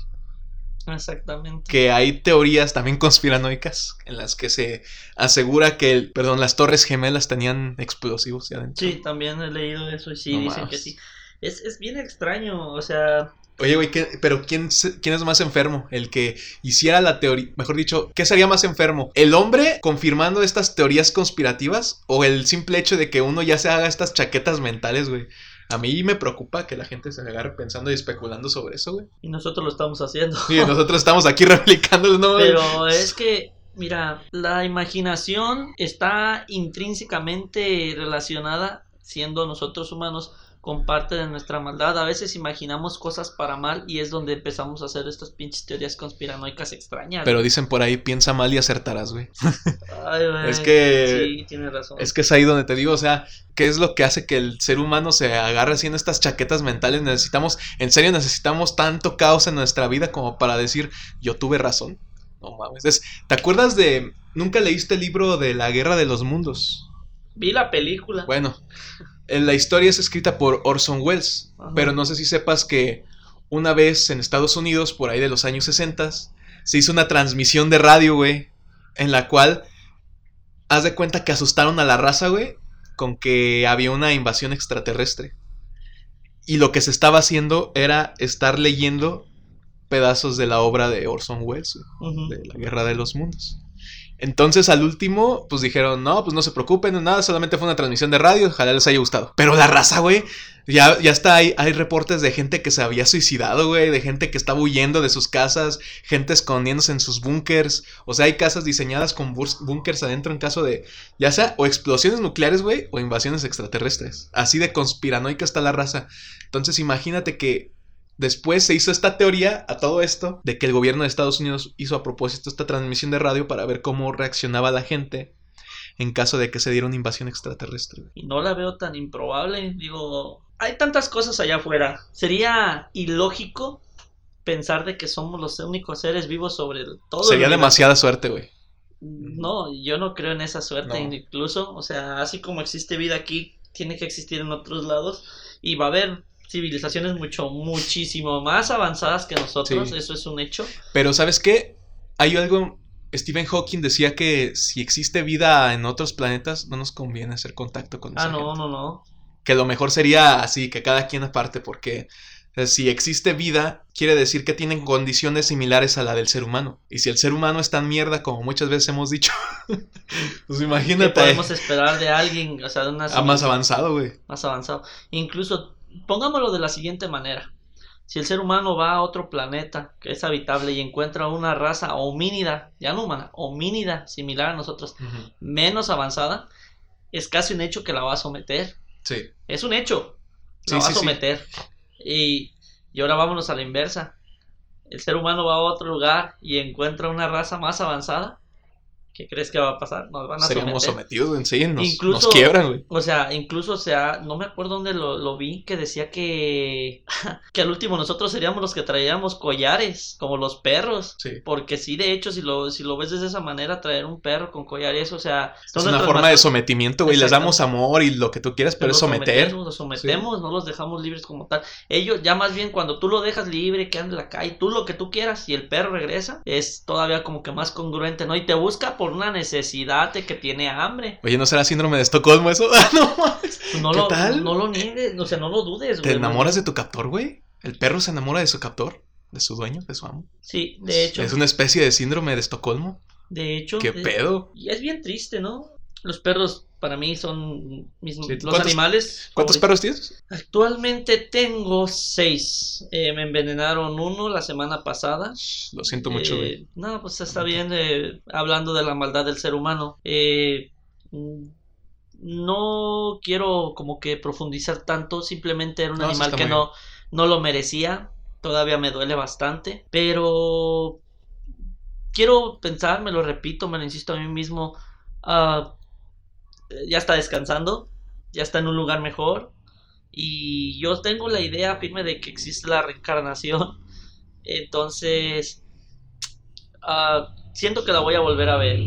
Exactamente. Que hay teorías también conspiranoicas en las que se asegura que, perdón, las torres gemelas tenían explosivos ya adentro. Sí, también he leído eso y sí, dicen que sí. Es, es bien extraño, o sea, Oye, güey, pero ¿quién, ¿quién es más enfermo? El que hiciera la teoría, mejor dicho, ¿qué sería más enfermo? ¿El hombre confirmando estas teorías conspirativas o el simple hecho de que uno ya se haga estas chaquetas mentales, güey? A mí me preocupa que la gente se agarre pensando y especulando sobre eso, güey. Y nosotros lo estamos haciendo. Sí, nosotros estamos aquí <laughs> replicando, ¿no? Pero es que Mira, la imaginación está intrínsecamente relacionada, siendo nosotros humanos, con parte de nuestra maldad. A veces imaginamos cosas para mal y es donde empezamos a hacer estas pinches teorías conspiranoicas extrañas. Pero dicen por ahí, piensa mal y acertarás, güey. Ay, güey. Es que... Sí, tienes razón. Es que es ahí donde te digo, o sea, ¿qué es lo que hace que el ser humano se agarre haciendo estas chaquetas mentales? Necesitamos, en serio, necesitamos tanto caos en nuestra vida como para decir, yo tuve razón. No mames. ¿Te acuerdas de... Nunca leíste el libro de la Guerra de los Mundos? Vi la película. Bueno, la historia es escrita por Orson Welles, pero no sé si sepas que una vez en Estados Unidos, por ahí de los años 60, se hizo una transmisión de radio, güey, en la cual haz de cuenta que asustaron a la raza, güey, con que había una invasión extraterrestre. Y lo que se estaba haciendo era estar leyendo pedazos de la obra de Orson Welles, de la Guerra de los Mundos. Entonces al último, pues dijeron, no, pues no se preocupen, nada, solamente fue una transmisión de radio, ojalá les haya gustado. Pero la raza, güey, ya, ya está, hay, hay reportes de gente que se había suicidado, güey, de gente que estaba huyendo de sus casas, gente escondiéndose en sus búnkers. O sea, hay casas diseñadas con búnkers adentro en caso de, ya sea, o explosiones nucleares, güey, o invasiones extraterrestres. Así de conspiranoica está la raza. Entonces imagínate que Después se hizo esta teoría a todo esto de que el gobierno de Estados Unidos hizo a propósito esta transmisión de radio para ver cómo reaccionaba la gente en caso de que se diera una invasión extraterrestre. Y no la veo tan improbable. Digo, hay tantas cosas allá afuera. Sería ilógico pensar de que somos los únicos seres vivos sobre todo. Sería demasiada suerte, güey. No, yo no creo en esa suerte incluso. O sea, así como existe vida aquí, tiene que existir en otros lados. Y va a haber civilizaciones mucho, muchísimo más avanzadas que nosotros, Sí. eso es un hecho. Pero ¿sabes qué? Hay algo... Stephen Hawking decía que si existe vida en otros planetas, no nos conviene hacer contacto con Ah, no, gente. no, no. Que lo mejor sería así, que cada quien aparte, porque si existe vida, quiere decir que tienen condiciones similares a la del ser humano. Y si el ser humano es tan mierda como muchas veces hemos dicho, <laughs> pues ¿Qué imagínate podemos esperar de alguien, o sea, de una a más avanzado, güey. más avanzado. Incluso, pongámoslo de la siguiente manera. Si el ser humano va a otro planeta que es habitable y encuentra una raza homínida, ya no humana, homínida, similar a nosotros, menos avanzada, es casi un hecho que la va a someter. Sí. Es un hecho. La Sí, va sí, a someter. Y, y ahora vámonos a la inversa. El ser humano va a otro lugar y encuentra una raza más avanzada. ¿Qué crees que va a pasar? Nos van a Seríamos someter. sometidos, en sí, nos, Incluso- nos quiebran, güey. O sea, incluso, o sea, no me acuerdo dónde lo, lo vi, que decía que, <laughs> que al último nosotros seríamos los que traíamos collares, como los perros. Sí. Porque sí, de hecho, si lo, si lo ves de esa manera, traer un perro con collares, o sea... Es una forma de sometimiento, güey. Les damos amor y lo que tú quieras, pero es someter. sometemos, los sometemos, no los dejamos libres como tal. Ellos, ya más bien cuando tú lo dejas libre, que anda en la calle, tú lo que tú quieras y el perro regresa, es todavía como que más congruente, ¿no? Y te busca por una necesidad de que tiene hambre. Oye, ¿no será síndrome de Estocolmo eso? <laughs> Ah, no. Pues no ¿Qué lo, tal? No lo niegues, o sea, no lo dudes, ¿Te güey. enamoras de tu captor, güey? ¿El perro se enamora de su captor? ¿De su dueño? ¿De su amo? Sí, de hecho. Es una especie de síndrome de Estocolmo. De hecho. ¿Qué eh, pedo? Y es bien triste, ¿no? Los perros para mí son mis, Sí, los ¿cuántos- animales. ¿Cuántos favoritos. perros tienes? Actualmente tengo seis. Eh, me envenenaron uno la semana pasada. Lo siento mucho. Eh, no, pues está bien eh, hablando de la maldad del ser humano. Eh, no quiero como que profundizar tanto, simplemente era un No, animal que no, no lo merecía. Todavía me duele bastante, pero quiero pensar, me lo repito, me lo insisto a mí mismo. ah, ya está descansando, ya está en un lugar mejor. Y yo tengo la idea firme de que existe la reencarnación. <laughs> Entonces, ah, siento que la voy a volver a ver.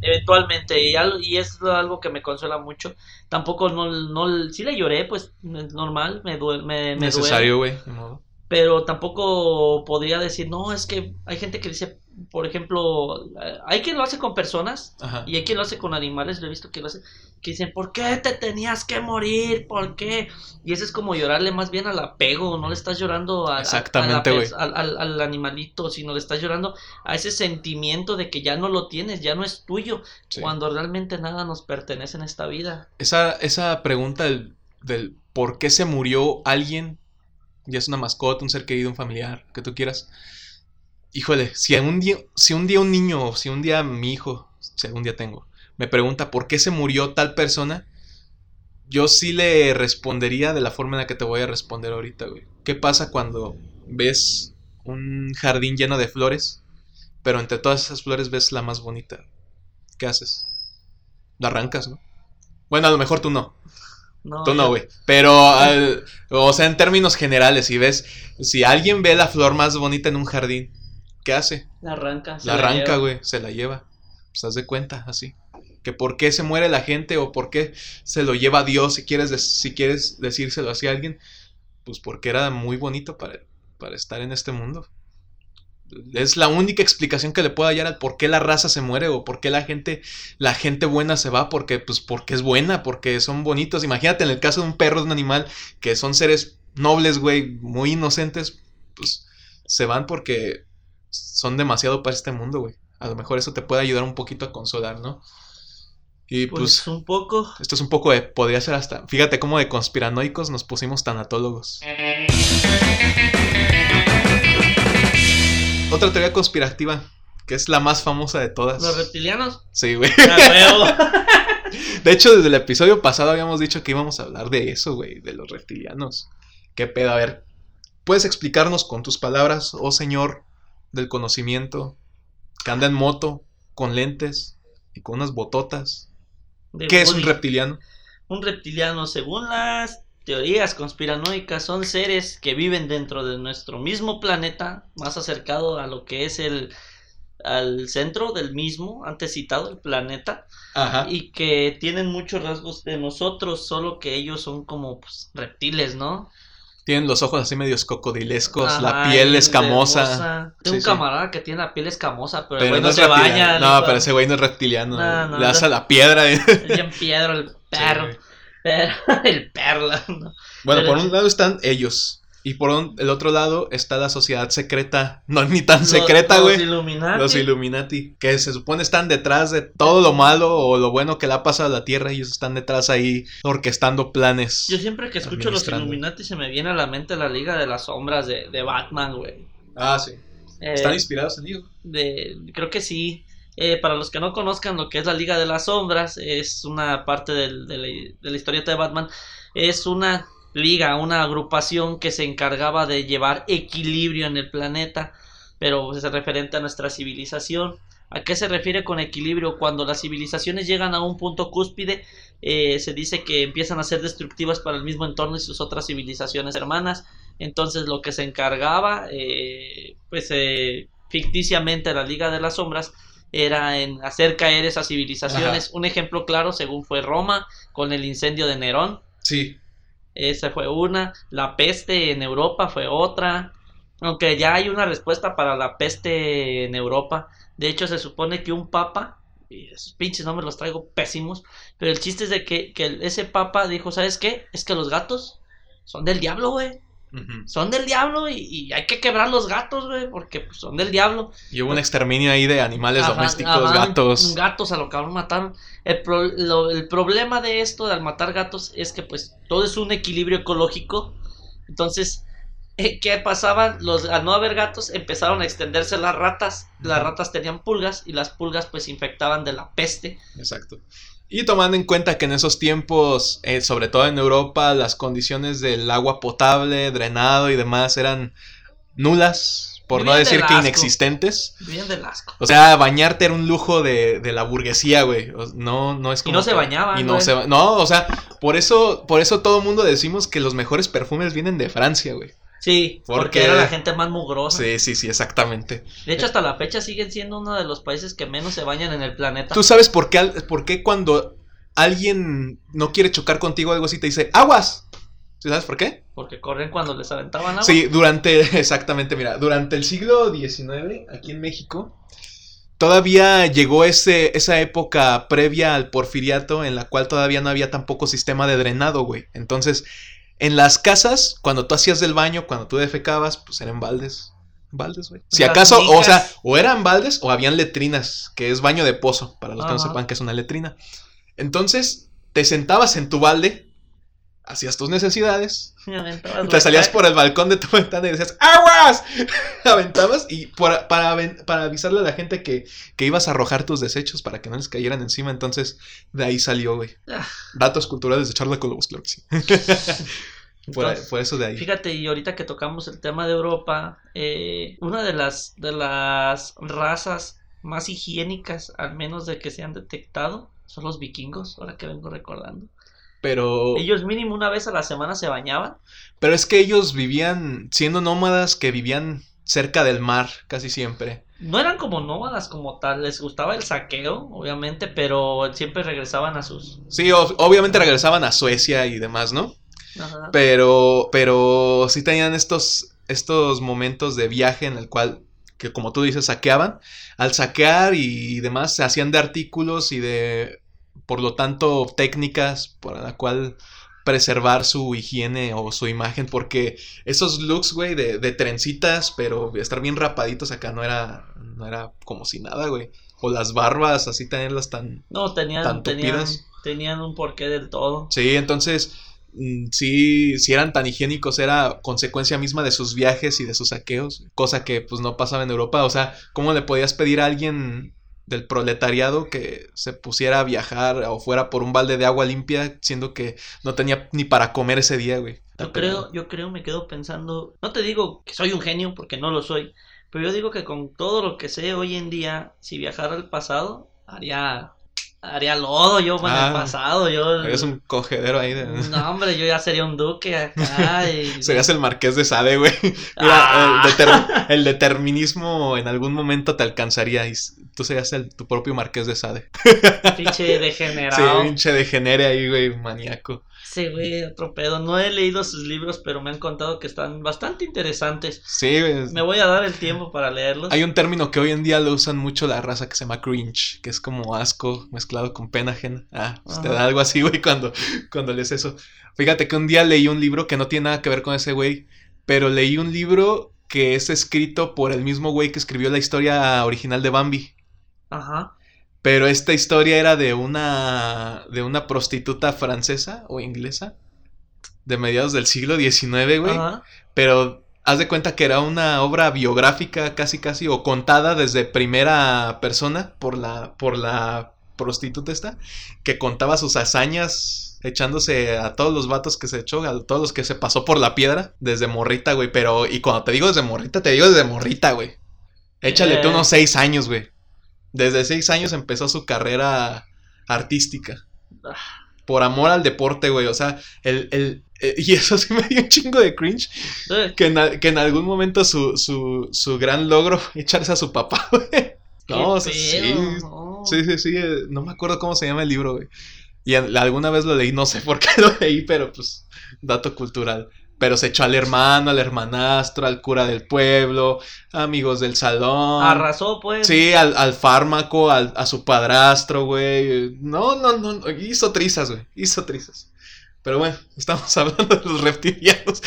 Eventualmente. Y, y es algo que me consuela mucho. Tampoco, no, no, sí le lloré, pues es normal, me duele. Me, me Necesario, güey. pero tampoco podría decir, no, es que hay gente que dice, por ejemplo, eh, hay quien lo hace con personas Ajá. y hay quien lo hace con animales, lo he visto que lo hace, que dicen, ¿por qué te tenías que morir? ¿Por qué? Y eso es como llorarle más bien al apego, no le estás llorando a- a- a la Exactamente, pers- al, al- al animalito, sino le estás llorando a ese sentimiento de que ya no lo tienes, ya no es tuyo, Sí. cuando realmente nada nos pertenece en esta vida. Esa, esa pregunta del, del por qué se murió alguien, ya es una mascota, un ser querido, un familiar, que tú quieras. Híjole, si un día, si un día un niño, o si un día mi hijo, si algún día tengo, me pregunta por qué se murió tal persona, yo sí le respondería de la forma en la que te voy a responder ahorita, güey. ¿Qué pasa cuando ves un jardín lleno de flores, pero entre todas esas flores ves la más bonita? ¿Qué haces? La arrancas, ¿no? Bueno, a lo mejor tú no. No, Tú no, güey. Pero, al- o sea, en términos generales, si ves, si alguien ve la flor más bonita en un jardín, ¿qué hace? La arranca. se La arranca, lleva. güey, se la lleva. Pues haz de cuenta, así. Que por qué se muere la gente o por qué se lo lleva Dios, si quieres, si quieres decírselo así a alguien, pues porque era muy bonito para, para estar en este mundo. Es la única explicación que le puedo hallar al por qué la raza se muere o por qué la gente, la gente buena se va, porque, pues, porque es buena, porque son bonitos. Imagínate en el caso de un perro, de un animal, que son seres nobles, güey, muy inocentes, pues se van porque son demasiado para este mundo, güey. A lo mejor eso te puede ayudar un poquito a consolar, ¿no? Y Pues, pues, un poco. esto es un poco de, podría ser hasta, fíjate cómo de conspiranoicos nos pusimos tanatólogos. Otra teoría conspirativa, que es la más famosa de todas. Los reptilianos. Sí, güey. <laughs> Huevo. <laughs> De hecho, desde el episodio pasado habíamos dicho que íbamos a hablar de eso, güey, de los reptilianos. ¿Qué pedo? A ver, ¿puedes explicarnos con tus palabras, oh señor del conocimiento, que anda en moto, con lentes y con unas bototas? De ¿Qué es un reptiliano? Un reptiliano, según las teorías conspiranoicas, son seres que viven dentro de nuestro mismo planeta, más acercado a lo que es el al centro del mismo, antes citado, el planeta, Ajá. y que tienen muchos rasgos de nosotros, solo que ellos son como pues, reptiles, ¿no? Tienen los ojos así medios cocodrilescos, la piel escamosa. Tengo Sí, un sí. camarada que tiene la piel escamosa, pero, el güey no, se baña. No, pero ese güey no es reptiliano. No, no, Le das a la piedra. <laughs> Es bien piedra el perro. Sí. Pero, <laughs> el perla. ¿no? Bueno, Pero por un lado están ellos. Y por un- el otro lado está la sociedad secreta. No, ni tan Los- secreta, los güey. Illuminati. Los Illuminati. Que se supone están detrás de todo lo malo o lo bueno que le ha pasado a la Tierra. Y ellos están detrás ahí orquestando planes. Yo siempre que escucho los. Illuminati se me viene a la mente la Liga de las Sombras de, de Batman, güey. Ah, sí. Eh, Están inspirados en ellos. de, creo que sí. Eh, para los que no conozcan lo que es la Liga de las Sombras, es una parte del- de, la, de la historieta de Batman. Es una liga, una agrupación que se encargaba de llevar equilibrio en el planeta, pero es referente a nuestra civilización. ¿A qué se refiere con equilibrio? Cuando las civilizaciones llegan a un punto cúspide, eh, se dice que empiezan a ser destructivas para el mismo entorno y sus otras civilizaciones hermanas. Entonces lo que se encargaba, eh, pues eh, ficticiamente la Liga de las Sombras, era en hacer caer esas civilizaciones. Un ejemplo claro, según fue Roma, con el incendio de Nerón. Sí. Esa fue una. La peste en Europa fue otra. Aunque ya hay una respuesta para la peste en Europa. De hecho, se supone que un papa, y esos pinches nombres los traigo pésimos, pero el chiste es de que, que ese papa dijo, ¿sabes qué? Es que los gatos son del diablo, güey. Son del diablo y, y hay que quebrar los gatos, güey, porque pues, son del diablo. Y hubo un exterminio ahí de animales Ajá, domésticos, ajá, gatos. Gatos a lo cabrón mataron. El, pro- lo- el problema de esto, de al matar gatos, es que pues todo es un equilibrio ecológico. Entonces, <laughs> eh, ¿qué pasaba? Los, al no haber gatos, empezaron a extenderse las ratas. Las ratas tenían pulgas y las pulgas pues infectaban de la peste. Exacto. Y tomando en cuenta que en esos tiempos, eh, sobre todo en Europa, las condiciones del agua potable, drenado y demás eran nulas, por no Vivían decir que inexistentes. Bien del asco. O sea, bañarte era un lujo de, de la burguesía, güey. No, no es Y como. no se bañaban, Y no güey. se ba- No, o sea, por eso, por eso todo mundo decimos que los mejores perfumes vienen de Francia, güey. Sí, porque Porque- era la gente más mugrosa. Sí, sí, sí, exactamente. De hecho, hasta la fecha siguen siendo uno de los países que menos se bañan en el planeta. ¿Tú sabes por qué, al- por qué cuando alguien no quiere chocar contigo algo así te dice aguas? ¿Sí ¿Sabes por qué? Porque corren cuando les aventaban agua. Sí, durante, <laughs> exactamente, mira, durante el siglo XIX, aquí en México, todavía llegó ese, esa época previa al porfiriato en la cual todavía no había tampoco sistema de drenado, güey. Entonces, en las casas, cuando tú hacías del baño, cuando tú defecabas, pues eran baldes. Baldes, güey. Si acaso, o sea, o eran baldes o habían letrinas, que es baño de pozo, para los que no sepan que es una letrina. Entonces, te sentabas en tu balde, hacías tus necesidades, <laughs> te salías por el balcón de tu <laughs> ventana y decías ¡Aguas! <laughs> Aventabas y por- para, para avisarle a la gente que, que ibas a arrojar tus desechos para que no les cayeran encima. Entonces, de ahí salió, güey. Ah. Datos culturales de Charla Colobos, claro que sí. por, Entonces, por eso de ahí. Fíjate, y ahorita que tocamos el tema de Europa, eh, una de las, de las razas más higiénicas, al menos de que se han detectado, son los vikingos, ahora que vengo recordando. Pero, Ellos mínimo una vez a la semana se bañaban. pero es que ellos vivían, siendo nómadas, que vivían cerca del mar casi siempre. No eran como nómadas como tal, les gustaba el saqueo, obviamente, pero siempre regresaban a sus... Sí, obviamente regresaban a Suecia y demás, ¿no? Ajá. Pero, pero sí tenían estos, estos momentos de viaje en el cual, que como tú dices, saqueaban. Al saquear y demás, se hacían de artículos y de, por lo tanto, técnicas para la cual preservar su higiene o su imagen, porque esos looks, güey, de, de trencitas, pero estar bien rapaditos acá no era, no era como si nada, güey. O las barbas, así tenerlas tan... No, tenían, ¿Tan tenían, tenían un porqué del todo. Sí, entonces, mm, sí, si eran tan higiénicos, era consecuencia misma de sus viajes y de sus saqueos, cosa que pues no pasaba en Europa. O sea, ¿cómo le podías pedir a alguien del proletariado que se pusiera a viajar o fuera por un balde de agua limpia, siendo que no tenía ni para comer ese día, güey? Yo creo, yo creo, me quedo pensando, no te digo que soy un genio porque no lo soy, pero yo digo que con todo lo que sé hoy en día, si viajara al pasado, haría, haría lodo yo en Ah, el pasado, yo... Eres un cogedero ahí de... No, hombre, yo ya sería un duque acá <laughs> y... Serías el marqués de Sade, güey. <laughs> Ah. el, deter- el determinismo en algún momento te alcanzaría y tú serías el, tu propio marqués de Sade. Pinche <laughs> Sí, degenerado. pinche degenere ahí, güey, maníaco. Sí, güey, otro pedo. No he leído sus libros, pero me han contado que están bastante interesantes. Sí. Me voy a dar el tiempo para leerlos. Hay un término que hoy en día lo usan mucho la raza que se llama cringe, que es como asco mezclado con pena ajena. Ah, pues te da algo así, güey, cuando, cuando lees eso. Fíjate que un día leí un libro que no tiene nada que ver con ese güey, pero leí un libro que es escrito por el mismo güey que escribió la historia original de Bambi. Ajá. Pero esta historia era de una de una prostituta francesa o inglesa de mediados del siglo XIX, güey. Ajá. Pero haz de cuenta que era una obra biográfica casi casi o contada desde primera persona por la por la prostituta esta que contaba sus hazañas echándose a todos los vatos que se echó, a todos los que se pasó por la piedra desde morrita, güey, pero y cuando te digo desde morrita, te digo desde morrita, güey. Échale tú Eh. unos seis años, güey. Desde seis años empezó su carrera artística. Ah. Por amor al deporte, güey. O sea, el, el, eh, <laughs> y eso sí me dio un chingo de cringe. Eh, Que en, que en algún momento su, su, su gran logro fue echarse a su papá, <laughs> güey. No, o sea, sí, no. sí, sí, sí. eh, No me acuerdo cómo se llama el libro, güey. Y en- alguna vez lo leí, no sé por qué <laughs> lo leí, pero pues, dato cultural. Pero se echó al hermano, al hermanastro, al cura del pueblo, amigos del salón. Arrasó, pues. Sí, al, al fármaco, al, a su padrastro, güey. No, no, no, no, hizo trizas, güey. Hizo trizas. Pero bueno, estamos <laughs> hablando de los reptilianos.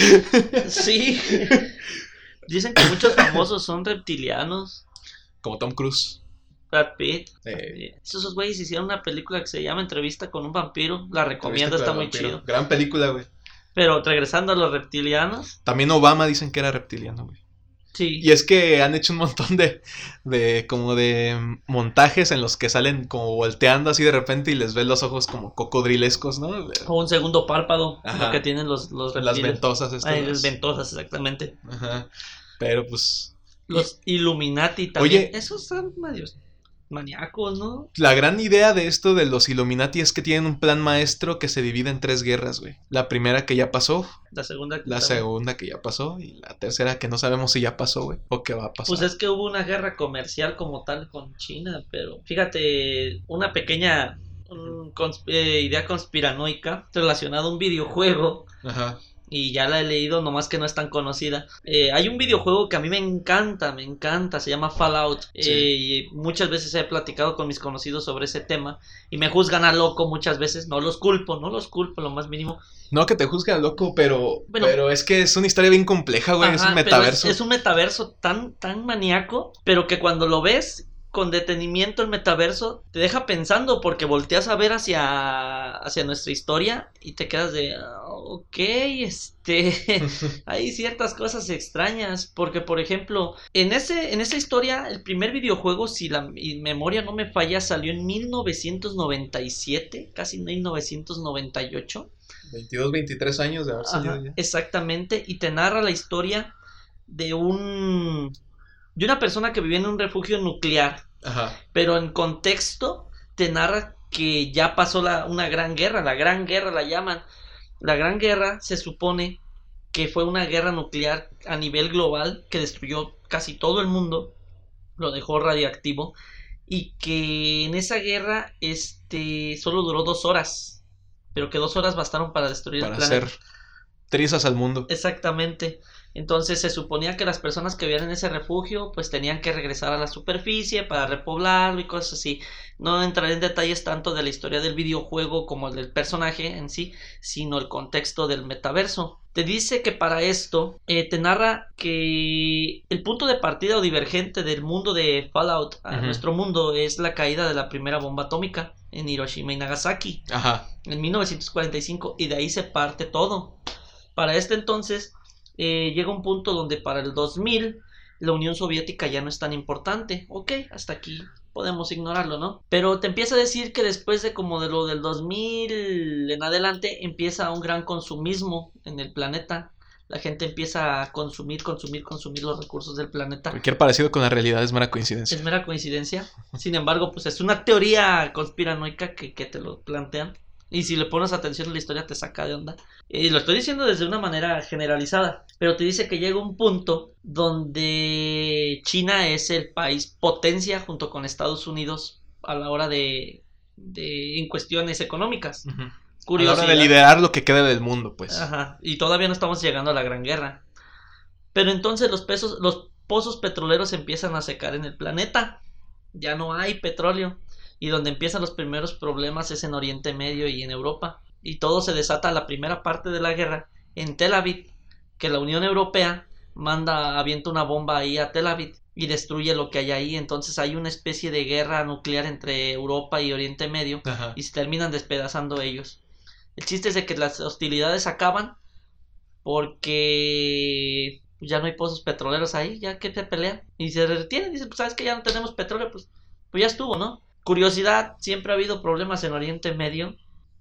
Sí. <laughs> Dicen que muchos famosos son reptilianos. Como Tom Cruise. Brad Pitt. Eh, Esos güeyes hicieron una película que se llama Entrevista con un vampiro. La recomiendo, ¿viste está muy Vampiro? chido. Gran película, güey. Pero regresando a los reptilianos. También Obama dicen que era reptiliano, güey. Sí. Y es que han hecho un montón de, de como de montajes en los que salen como volteando así de repente y les ves los ojos como cocodrilescos, ¿no? O un segundo párpado. Lo que tienen los, los Las reptiles. ventosas estas. Ay, las- las ventosas, exactamente. Ajá. Pero pues Los Illuminati también. Oye. Esos son medios maníacos, ¿no? La gran idea de esto de los Illuminati es que tienen un plan maestro que se divide en tres guerras, güey. La primera que ya pasó, La segunda. la segunda que ya pasó y la tercera que no sabemos si ya pasó, güey, o qué va a pasar. Pues es que hubo una guerra comercial como tal con China, pero fíjate, una pequeña mm, eh, idea conspiranoica relacionada a un videojuego Ajá. Y ya la he leído, nomás que no es tan conocida. Eh, hay un videojuego que a mí me encanta, me encanta, se llama Fallout. Sí. Eh, y muchas veces he platicado con mis conocidos sobre ese tema y me juzgan a loco muchas veces. No los culpo, no los culpo lo más mínimo. No que te juzguen loco, pero Bueno. pero es que es una historia bien compleja, güey, es un metaverso. Es, es un metaverso tan, tan maníaco, pero que cuando lo ves con detenimiento el metaverso te deja pensando porque volteas a ver hacia, hacia nuestra historia y te quedas de, "Ah, ok, este, <laughs> hay ciertas cosas extrañas porque por ejemplo, en, ese, en esa historia el primer videojuego, si la mi memoria no me falla, salió en 1997, casi 1998. 22, 23 años de haber salido Ajá, ya. exactamente, y te narra la historia de un de una persona que vivía en un refugio nuclear, Ajá. pero en contexto te narra que ya pasó la, una gran guerra, la gran guerra la llaman. La gran guerra se supone que fue una guerra nuclear a nivel global que destruyó casi todo el mundo, lo dejó radiactivo y que en esa guerra este solo duró dos horas, pero que dos horas bastaron para destruir Para el planeta. hacer trizas al mundo. Exactamente. Entonces se suponía que las personas que vivían en ese refugio pues tenían que regresar a la superficie para repoblarlo y cosas así. No entraré en detalles tanto de la historia del videojuego como del personaje en sí, sino el contexto del metaverso. Te dice que para esto eh, te narra que el punto de partida o divergente del mundo de Fallout a nuestro mundo es la caída de la primera bomba atómica en Hiroshima y Nagasaki Ajá. en 1945 y de ahí se parte todo. Para este entonces eh, llega un punto donde para el 2000 la Unión Soviética ya no es tan importante. Ok, hasta aquí podemos ignorarlo, ¿no? Pero te empieza a decir que después de como de lo del 2000 en adelante empieza un gran consumismo en el planeta. La gente empieza a consumir, consumir, consumir los recursos del planeta. Cualquier parecido con la realidad es mera coincidencia. Es mera coincidencia. Sin embargo, pues es una teoría conspiranoica que, que te lo plantean. Y si le pones atención a la historia te saca de onda. Y lo estoy diciendo desde una manera generalizada. Pero te dice que llega un punto donde China es el país potencia junto con Estados Unidos a la hora de, de en cuestiones económicas. Uh -huh. A la hora de liderar lo que queda del mundo, pues. Ajá, y todavía no estamos llegando a la Gran Guerra. Pero entonces los, pesos, los pozos petroleros empiezan a secar en el planeta. Ya no hay petróleo. Y donde empiezan los primeros problemas es en Oriente Medio y en Europa. Y todo se desata la primera parte de la guerra en Tel Aviv, que la Unión Europea manda, avienta una bomba ahí a Tel Aviv y destruye lo que hay ahí. Entonces hay una especie de guerra nuclear entre Europa y Oriente Medio Ajá. y se terminan despedazando ellos. El chiste es de que las hostilidades acaban porque ya no hay pozos petroleros ahí, ya que te pelean y se retienen. Dicen, pues sabes que ya no tenemos petróleo, pues, pues ya estuvo, ¿no? Curiosidad, siempre ha habido problemas en Oriente Medio.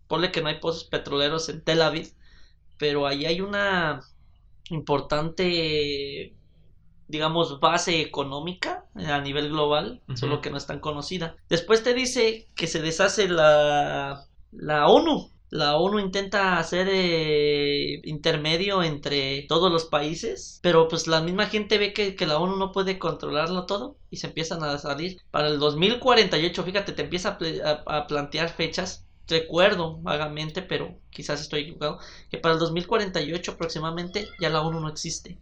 Ponle que no hay pozos petroleros en Tel Aviv, pero ahí hay una importante, digamos, base económica a nivel global, solo que no es tan conocida. Después te dice que se deshace la, la ONU. La ONU intenta hacer eh, intermedio entre todos los países, pero pues la misma gente ve que, que la ONU no puede controlarlo todo y se empiezan a salir. Para el 2048, fíjate, te empieza a- a plantear fechas. Recuerdo vagamente, pero quizás estoy equivocado, que para el 2048 aproximadamente ya la ONU no existe.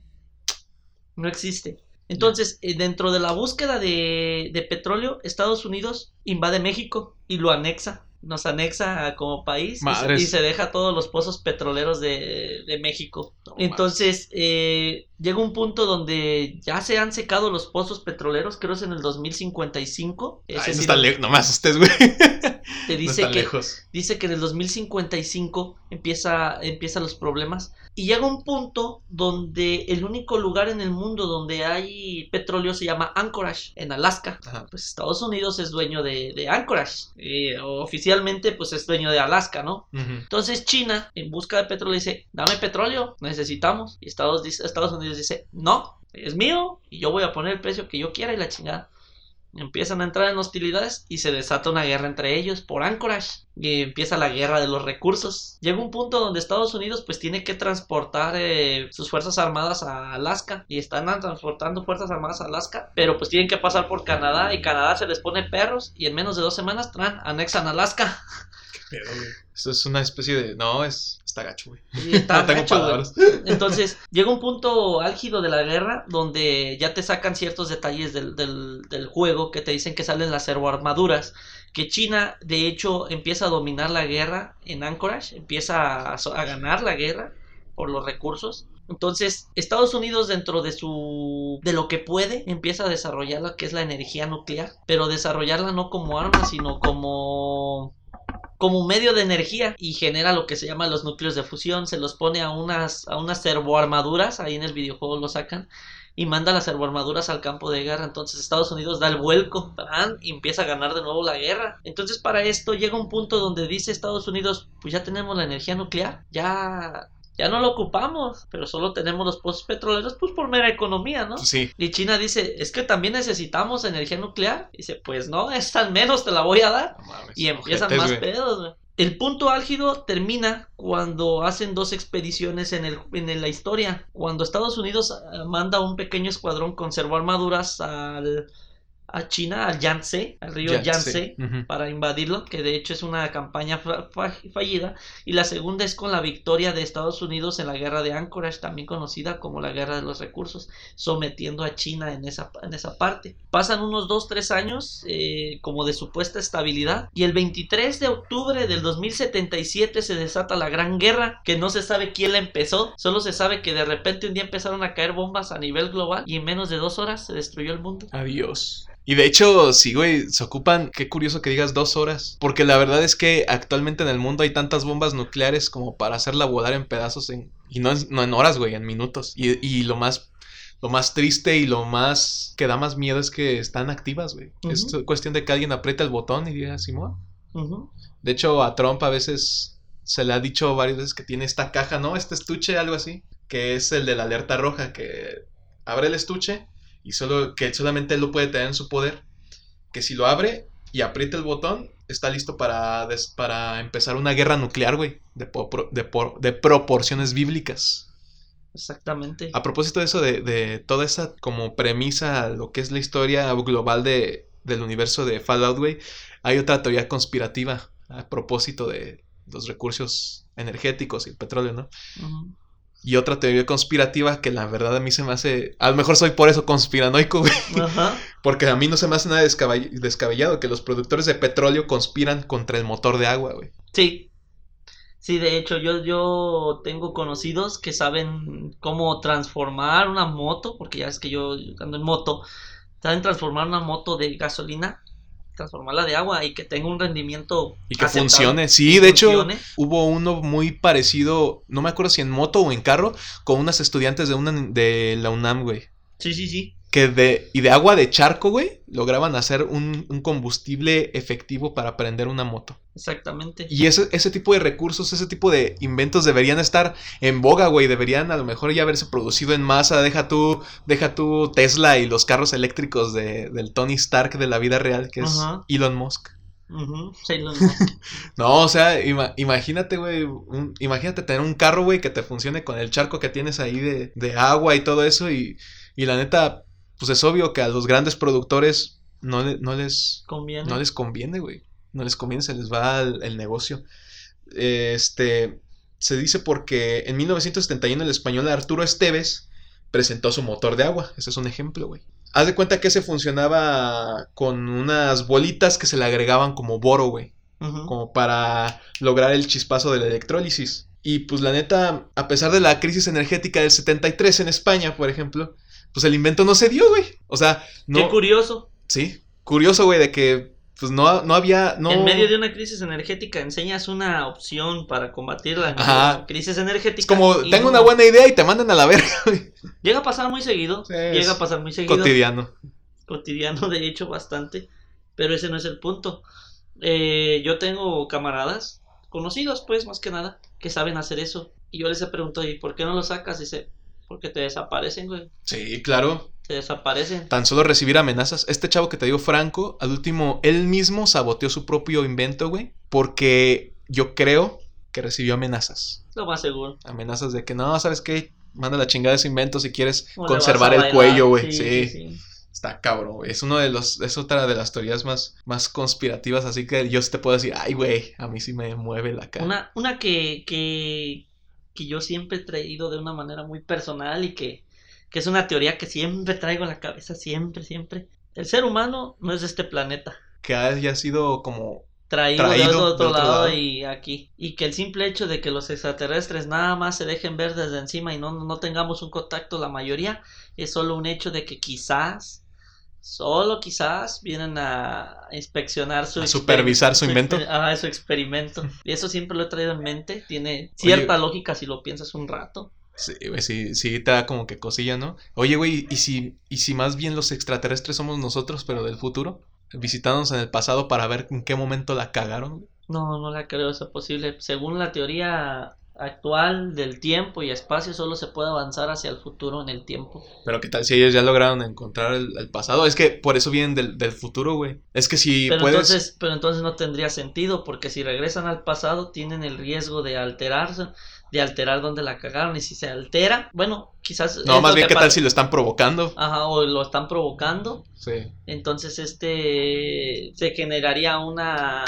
No existe. Entonces, eh, dentro de la búsqueda de, de petróleo, Estados Unidos invade México y lo anexa. Nos anexa como país y se- Madres. y se deja todos los pozos petroleros de, de México. No Entonces, eh, llega un punto donde ya se han secado los pozos petroleros, creo es en el 2055. Ese Ay, no está no me asustes, güey. <laughs> te <laughs> no dice está que lejos. dice que en el 2055 empieza, empieza los problemas y llega un punto donde el único lugar en el mundo donde hay petróleo se llama Anchorage, en Alaska. Ajá. Pues Estados Unidos es dueño de, de Anchorage, eh, oficialmente pues es dueño de Alaska, ¿no? Ujú. Entonces China, en busca de petróleo, dice, dame petróleo, necesitamos. Y Estados, Estados Unidos dice, no, es mío y yo voy a poner el precio que yo quiera y la chingada. Empiezan a entrar en hostilidades y se desata una guerra entre ellos por Anchorage. Y empieza la guerra de los recursos. Llega un punto donde Estados Unidos pues tiene que transportar eh, sus fuerzas armadas a Alaska. Y están transportando fuerzas armadas a Alaska. Pero pues tienen que pasar por Canadá y Canadá se les pone perros. Y en menos de dos semanas tran, anexan Alaska. <laughs> Pedo, güey. Esto es una especie de. No, es. Está gacho, güey. Está <laughs> no tengo gacho, güey. palabras. Entonces, llega un punto álgido de la guerra donde ya te sacan ciertos detalles del, del, del juego que te dicen que salen las servoarmaduras. Que China, de hecho, empieza a dominar la guerra en Anchorage, empieza a ganar la guerra por los recursos. Entonces, Estados Unidos dentro de su de lo que puede empieza a desarrollar lo que es la energía nuclear, pero desarrollarla no como arma, sino como como medio de energía y genera lo que se llama los núcleos de fusión, se los pone a unas a unas servoarmaduras, ahí en el videojuego lo sacan y manda las servoarmaduras al campo de guerra. Entonces Estados Unidos da el vuelco y empieza a ganar de nuevo la guerra. Entonces para esto llega un punto donde dice Estados Unidos, pues ya tenemos la energía nuclear, ya ya no lo ocupamos, pero solo tenemos los pozos petroleros pues por mera economía, ¿no? Sí. Y China dice, es que también necesitamos energía nuclear. Dice, pues no, es al menos te la voy a dar. No mames. Y empiezan Ojetes, más pedos, güey. El punto álgido termina cuando hacen dos expediciones en, el, en la historia. Cuando Estados Unidos eh, manda un pequeño escuadrón con servoarmaduras al, a China, al Yangtze, al río Yangtze, para invadirlo, que de hecho es una campaña fa- fa- fallida. Y la segunda es con la victoria de Estados Unidos en la guerra de Anchorage, también conocida como la guerra de los recursos, sometiendo a China en esa, en esa parte. Pasan unos 2-3 años eh, como de supuesta estabilidad y el 23 de octubre del 2077 se desata la Gran Guerra, que no se sabe quién la empezó, solo se sabe que de repente un día empezaron a caer bombas a nivel global y en menos de dos horas se destruyó el mundo. Adiós. Y de hecho, sí, güey, se ocupan, qué curioso que digas dos horas, porque la verdad es que actualmente en el mundo hay tantas bombas nucleares como para hacerla volar en pedazos en, y no, en- no en horas, güey, en minutos. Y, y lo más, lo más triste y lo más que da más miedo es que están activas, güey. Es cuestión de que alguien aprieta el botón y diga, Simón. De hecho, a Trump a veces se le ha dicho varias veces que tiene esta caja, ¿no? Este estuche, algo así, que es el de la alerta roja, que abre el estuche y solo que solamente él lo puede tener en su poder. Que si lo abre y aprieta el botón, está listo para, des- para empezar una guerra nuclear, güey, de, de, de proporciones bíblicas. Exactamente. A propósito de eso, de, de toda esa como premisa, lo que es la historia global de, del universo de Fallout, güey, hay otra teoría conspirativa a propósito de los recursos energéticos y el petróleo, ¿no? Ujú. Y otra teoría conspirativa que la verdad a mí se me hace... A lo mejor soy por eso conspiranoico, güey. Ajá. <laughs> Porque a mí no se me hace nada descabell- descabellado que los productores de petróleo conspiran contra el motor de agua, güey. Sí. Sí, de hecho, yo, yo tengo conocidos que saben cómo transformar una moto, porque ya es que yo ando en moto, saben transformar una moto de gasolina, transformarla de agua y que tenga un rendimiento Y que aceptable, funcione. que Sí, de hecho, hubo uno muy parecido, no me acuerdo si en moto o en carro, con unas estudiantes de, una, de la UNAM, güey. Sí, sí, sí. Que de, y de agua de charco, güey, lograban hacer un, un combustible efectivo para prender una moto. Exactamente. Y ese, ese tipo de recursos, ese tipo de inventos deberían estar en boga, güey. Deberían a lo mejor ya haberse producido en masa. Deja tú, deja tú Tesla y los carros eléctricos de, del Tony Stark de la vida real, que es. Elon Musk. Sí, lo <laughs> mismo. No, o sea, ima- imagínate, güey, imagínate tener un carro, güey, que te funcione con el charco que tienes ahí de, de agua y todo eso y, y la neta, pues es obvio que a los grandes productores no, le- no les, Conviene. no les conviene, güey, no les conviene, se les va el, el negocio. Este, se dice porque en 1971 el español Arturo Esteves presentó su motor de agua, ese es un ejemplo, güey. Haz de cuenta que ese funcionaba con unas bolitas que se le agregaban como boro, güey como para lograr el chispazo de la electrólisis. Y pues la neta, a pesar de la crisis energética del 73 en España, por ejemplo, pues el invento no se dio, güey. O sea, Qué no... curioso. Sí, curioso, güey, de que pues no, no había... No... En medio de una crisis energética enseñas una opción para combatir la Ajá. crisis energética. Es como, y tengo una buena idea y te mandan a la verga, <laughs> güey. Llega a pasar muy seguido. Sí, llega a pasar muy seguido. Cotidiano. cotidiano, de hecho, bastante. Pero ese no es el punto. Eh, yo tengo camaradas, conocidos, pues, más que nada, que saben hacer eso. Y yo les he preguntado, ¿y por qué no lo sacas? Dice, porque te desaparecen, güey. Sí, claro. Te desaparecen. Tan solo recibir amenazas. Este chavo que te digo, Franco, al último, él mismo saboteó su propio invento, güey. Porque yo creo que recibió amenazas. Lo más seguro. amenazas de que no, ¿sabes qué? Manda la chingada ese invento si quieres conservar el bailar. cuello, güey. Sí, Sí. Está cabrón, güey. Es uno de los, es otra de las teorías más, más conspirativas, así que yo te puedo decir, ay, güey, a mí sí me mueve la cara. Una, una que, que, que yo siempre he traído de una manera muy personal y que, que es una teoría que siempre traigo en la cabeza, siempre, siempre. El ser humano no es de este planeta. Que haya sido como, traído, Traído de otro, otro de otro lado, lado. y aquí. Y que el simple hecho de que los extraterrestres nada más se dejen ver desde encima y no, no tengamos un contacto la mayoría, es solo un hecho de que quizás, solo quizás, vienen a inspeccionar su A supervisar su invento. ajá, su experimento. Y eso siempre lo he traído en mente. Tiene cierta lógica si lo piensas un rato. sí, güey, sí, sí te da como que cosilla, ¿no? Oye, güey, ¿y si, ¿y si más bien los extraterrestres somos nosotros, pero del futuro? Visitándonos en el pasado para ver en qué momento la cagaron. No, no la creo eso posible. Según la teoría actual del tiempo y espacio, solo se puede avanzar hacia el futuro en el tiempo. Pero qué tal si ellos ya lograron encontrar el, el pasado. Es que por eso vienen del, del futuro, güey. Es que si pero puedes. entonces, pero entonces no tendría sentido, porque si regresan al pasado tienen el riesgo de alterarse, de alterar donde la cagaron, y si se altera, bueno, quizás No, es más bien que qué tal si lo están provocando. Ajá, o lo están provocando, Sí. entonces este se generaría una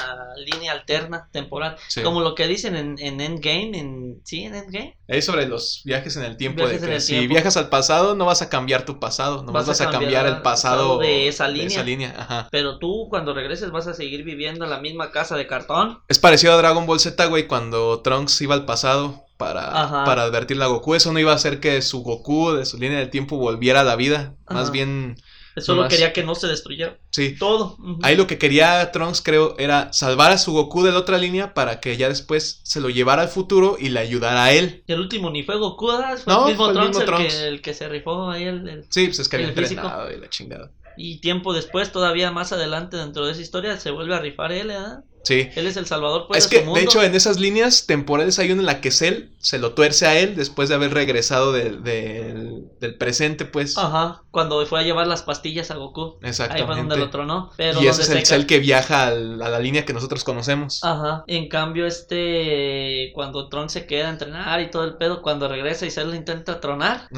línea alterna temporal, sí. como lo que dicen en, en Endgame, en sí, en Endgame. Es sobre los viajes en el tiempo. Viajes de en que el si tiempo. viajas al pasado, no vas a cambiar tu pasado. Nomás vas, a cambiar, el pasado de esa línea. línea. Ajá. Pero tú cuando regreses vas a seguir viviendo en la misma casa de cartón. Es parecido a Dragon Ball Z, güey, cuando Trunks iba al pasado para, Ajá. para advertirle a Goku. Eso no iba a hacer que su Goku de su línea del tiempo volviera a la vida. Más Ajá. bien, Solo Nomás. quería que no se destruyera sí. todo. Ujú. Ahí lo que quería Trunks, creo, era salvar a su Goku de la otra línea para que ya después se lo llevara al futuro y le ayudara a él. Y el último ni fue Goku, ¿verdad? fue No, el mismo fue el Trunks, mismo el, Trunks. Que, el que se rifó ahí. El, el- Sí, pues es que había El entrenado y la chingada. Y tiempo después, todavía más adelante dentro de esa historia, se vuelve a rifar él, ¿verdad? Sí. Él es el salvador pues, Es de que, su mundo. de hecho, en esas líneas temporales hay una en la que Cell se lo tuerce a él después de haber regresado del- del- del presente, pues. Ajá, cuando fue a llevar las pastillas a Goku. Ahí Exactamente. fue donde lo tronó. Pero y ese es el ca- Cell que viaja al- a la línea que nosotros conocemos. Ajá. En cambio, este. Cuando Tron se queda a entrenar y todo el pedo, cuando regresa y Cell lo intenta tronar,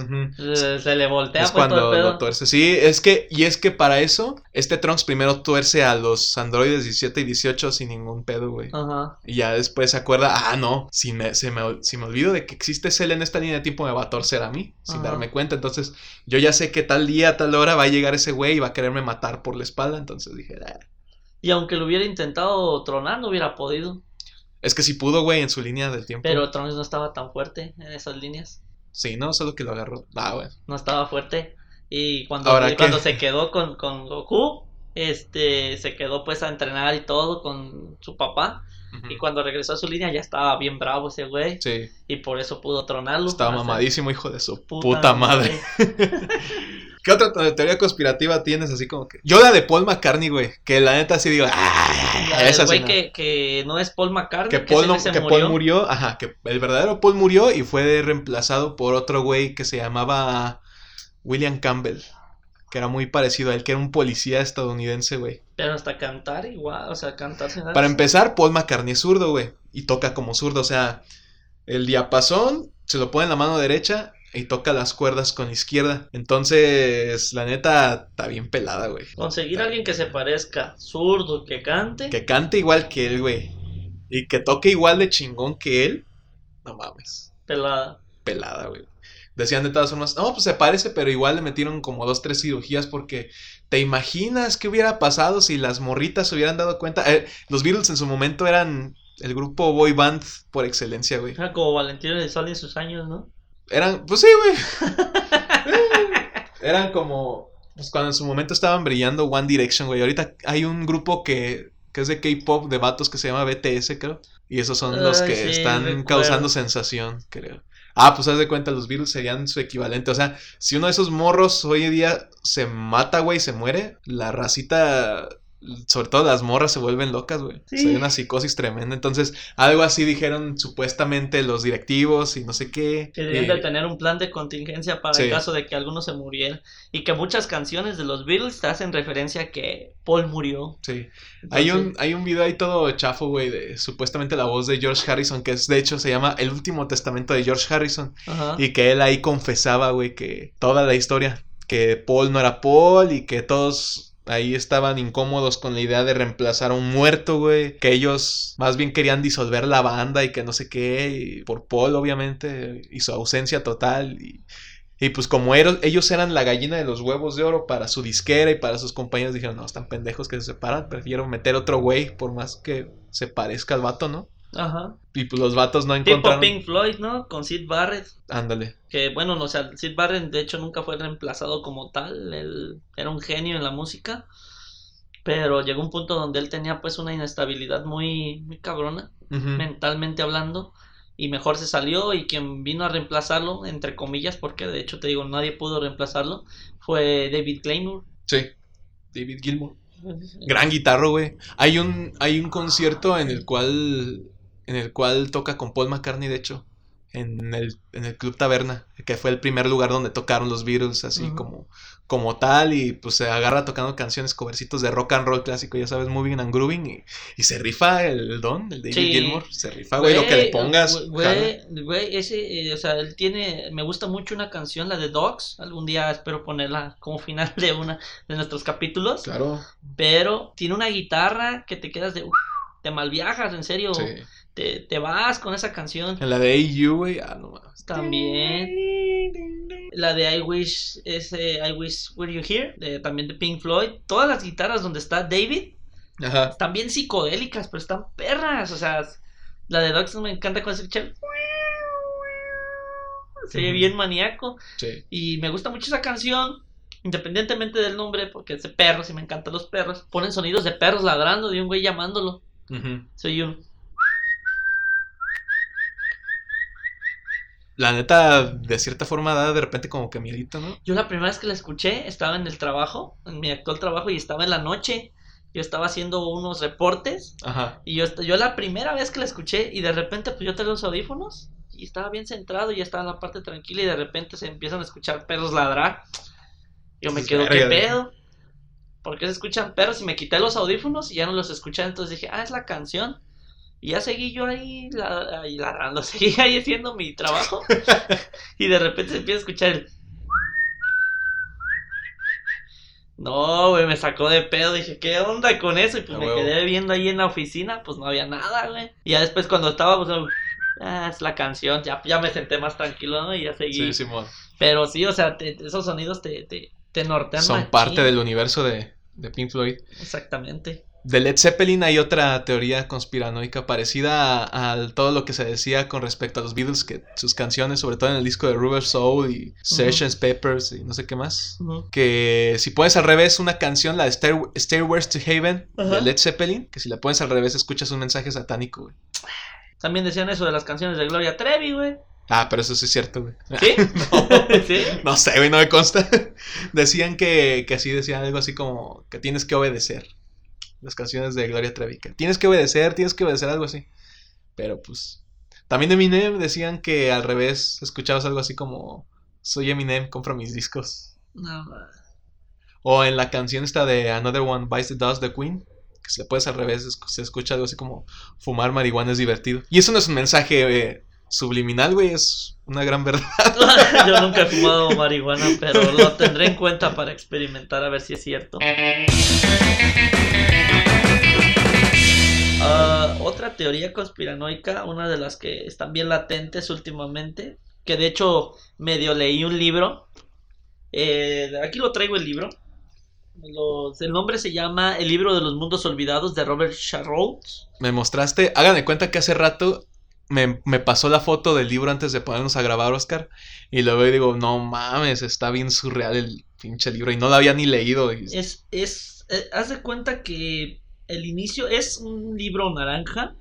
se le voltea Es pues cuando todo el pedo. lo tuerce. Sí, es que, y es que para eso, este Trunks primero tuerce a los androides 17 y 18 sin ningún pedo, güey. Ajá. Y ya después se acuerda, ah, no, si me, se me, si me olvido de que existe Cell en esta línea de tiempo, me va a torcer a mí, sin Ajá. darme cuenta. Entonces, yo ya sé que tal día, tal hora va a llegar ese güey y va a quererme matar por la espalda. Entonces dije, "Ah". Y aunque lo hubiera intentado tronar, no hubiera podido. es que si pudo, güey, en su línea del tiempo. Pero Trunks no estaba tan fuerte en esas líneas. Sí, no, solo que lo agarró. Ah, güey. No estaba fuerte. Y cuando, Ahora, y cuando se quedó con, con Goku, este, se quedó pues a entrenar y todo con su papá. Y cuando regresó a su línea ya estaba bien bravo ese güey. Sí, Y por eso pudo tronarlo. estaba mamadísimo, hijo de su Puta puta, madre. <laughs> ¿Qué otra te- teoría conspirativa tienes así como que? Yo la de Paul McCartney, güey. Que la neta sí digo, ah, La sí güey no". que, que no es Paul McCartney. Que que Paul, no- que murió. Paul murió, ajá, que el verdadero Paul murió y fue reemplazado por otro güey que se llamaba William Campbell, que era muy parecido a él, que era un policía estadounidense, güey. Pero hasta cantar igual, o sea, cantar Para empezar, Paul McCartney es zurdo, güey, y toca como zurdo, o sea, el diapasón se lo pone en la mano derecha y toca las cuerdas con la izquierda. Entonces, la neta, está bien pelada, güey. Conseguir a alguien que se parezca zurdo, que cante. Que cante igual que él, güey. Y que toque igual de chingón que él. No mames. Pelada. pelada, güey. Decían de todas formas, no, pues se parece, pero igual le metieron como dos, tres cirugías porque te imaginas qué hubiera pasado si las morritas se hubieran dado cuenta. Eh, los Beatles en su momento eran el grupo boy band por excelencia, güey. Era como Valentino de Sol en sus años, ¿no? Eran, pues sí, güey. eran como, pues cuando en su momento estaban brillando One Direction, güey. Ahorita hay un grupo que, que es de K-pop de vatos que se llama BTS, creo. Y esos son los que sí, están recuerdo. causando sensación, creo. Ah, pues haz de cuenta, los Beatles serían su equivalente. O sea, si uno de esos morros hoy en día se mata, güey, se muere, la racita, sobre todo las morras, se vuelven locas, güey. Sí. Hay una psicosis tremenda. Entonces, algo así dijeron supuestamente los directivos y no sé qué. Que debían de tener un plan de contingencia para Sí. el caso de que alguno se muriera. Y que muchas canciones de los Beatles hacen referencia a que Paul murió. Sí. Hay un, hay un video ahí todo chafo, güey, de supuestamente la voz de George Harrison, que es de hecho se llama El último testamento de George Harrison. Ajá. Y que él ahí confesaba, güey, que toda la historia, que Paul no era Paul y que todos ahí estaban incómodos con la idea de reemplazar a un muerto, güey, que ellos más bien querían disolver la banda y que no sé qué, por Paul obviamente, y su ausencia total. Y, pues como ellos eran la gallina de los huevos de oro para su disquera y para sus compañeros, dijeron, no, están pendejos que se separan, prefiero meter otro güey por más que se parezca al vato, ¿no? Ajá. Y pues los vatos no Tipo encontraron... Pink Floyd, ¿no? Con Sid Barrett. Ándale. Que bueno, no, o sea, Sid Barrett de hecho nunca fue reemplazado como tal. Él era un genio en la música. Pero llegó un punto donde él tenía pues una inestabilidad muy, muy cabrona, mentalmente hablando. Y mejor se salió y quien vino a reemplazarlo, entre comillas, porque de hecho te digo, nadie pudo reemplazarlo, fue David Claymore. Sí. David Gilmour. Gran guitarro, güey. Hay un, hay un concierto en el cual. En el cual toca con Paul McCartney, de hecho. En el, en el Club Taberna. Que fue el primer lugar donde tocaron los Beatles, así como, como tal. Y pues se agarra tocando canciones, covercitos de rock and roll clásico, ya sabes, moving and grooving. Y, y se rifa el don, el David Sí. Gilmour. Se rifa, güey, lo que le pongas. Güey, güey, ese, eh, o sea, él tiene, me gusta mucho una canción, la de Dogs. Algún día espero ponerla como final de una de nuestros capítulos. Claro. Pero tiene una guitarra que te quedas de, "Uf", te malviajas, en serio. Sí. Te, te vas con esa canción. En la de AU, güey. Ah, no mames. También. La de I Wish, ese I Wish Were You Here, de- también de Pink Floyd. Todas las guitarras donde está David Ajá. están bien psicodélicas, pero están perras. O sea, la de Dogs me encanta cuando se escucha. Se ve bien maníaco. Sí. Y me gusta mucho esa canción. Independientemente del nombre, porque es de perros y me encantan los perros. Ponen sonidos de perros ladrando, de un güey llamándolo. Soy un. La neta, de cierta forma, da de repente como que miedito, ¿no? Yo la primera vez que la escuché estaba en el trabajo, en mi actual trabajo, y estaba en la noche. yo estaba haciendo unos reportes Ajá. y yo, yo la primera vez que la escuché y de repente pues yo tenía los audífonos y estaba bien centrado y ya estaba en la parte tranquila y de repente se empiezan a escuchar perros ladrar. Yo me quedo, ¿qué pedo? ¿Por qué se escuchan perros? Y me quité los audífonos y ya no los escuché, entonces dije, ah, es la canción. Y ya seguí yo ahí, la- ahí ladrando, <laughs> seguí ahí haciendo mi trabajo. <laughs> y de repente se empieza a escuchar el... No, güey, me sacó de pedo. Dije, ¿qué onda con eso? Y pues me huevo. quedé viendo ahí en la oficina, pues no había nada, güey. Y ya después cuando estaba, pues, ah, es la canción. Ya, ya me senté más tranquilo, ¿no? Y ya seguí. Sí, Simón. Pero sí, o sea, te- esos sonidos te, te, te nortean Son machín. parte del universo de, de Pink Floyd. Exactamente. De Led Zeppelin hay otra teoría conspiranoica parecida a, a todo lo que se decía con respecto a los Beatles, que sus canciones, sobre todo en el disco de Rubber Soul y Sessions Papers y no sé qué más, que si pones al revés una canción, la de Stair- Stairways to Heaven Ajá. de Led Zeppelin, que si la pones al revés escuchas un mensaje satánico, güey. También decían eso de las canciones de Gloria Trevi, güey. Ah, pero eso sí es cierto, güey. ¿Sí? <laughs> <laughs> ¿Sí? No sé, güey, no me consta. <laughs> Decían que, que así decían algo así como que tienes que obedecer. Las canciones de Gloria Trevi. Tienes que obedecer, tienes que obedecer algo así. Pero pues. También de Eminem decían que al revés escuchabas algo así como Soy Eminem, compro mis discos. No. O en la canción esta de Another One Bites the Dust de Queen. Que si le puedes al revés, se escucha algo así como fumar marihuana es divertido. Y eso no es un mensaje eh, subliminal, güey, es una gran verdad. <laughs> Yo nunca he <laughs> fumado marihuana, pero lo tendré en cuenta para experimentar a ver si es cierto. Ah, otra teoría conspiranoica, una de las que están bien latentes últimamente, que de hecho medio leí un libro. Eh, aquí lo traigo el libro. Los- el nombre se llama El libro de los mundos olvidados de Robert Charroux. Me mostraste, hagan de cuenta que hace rato me, me pasó la foto del libro antes de ponernos a grabar, Oscar. Y lo veo y digo, no mames, está bien surreal el pinche libro. Y no lo había ni leído. y- Es, es, eh, haz de cuenta que el inicio es un libro naranja,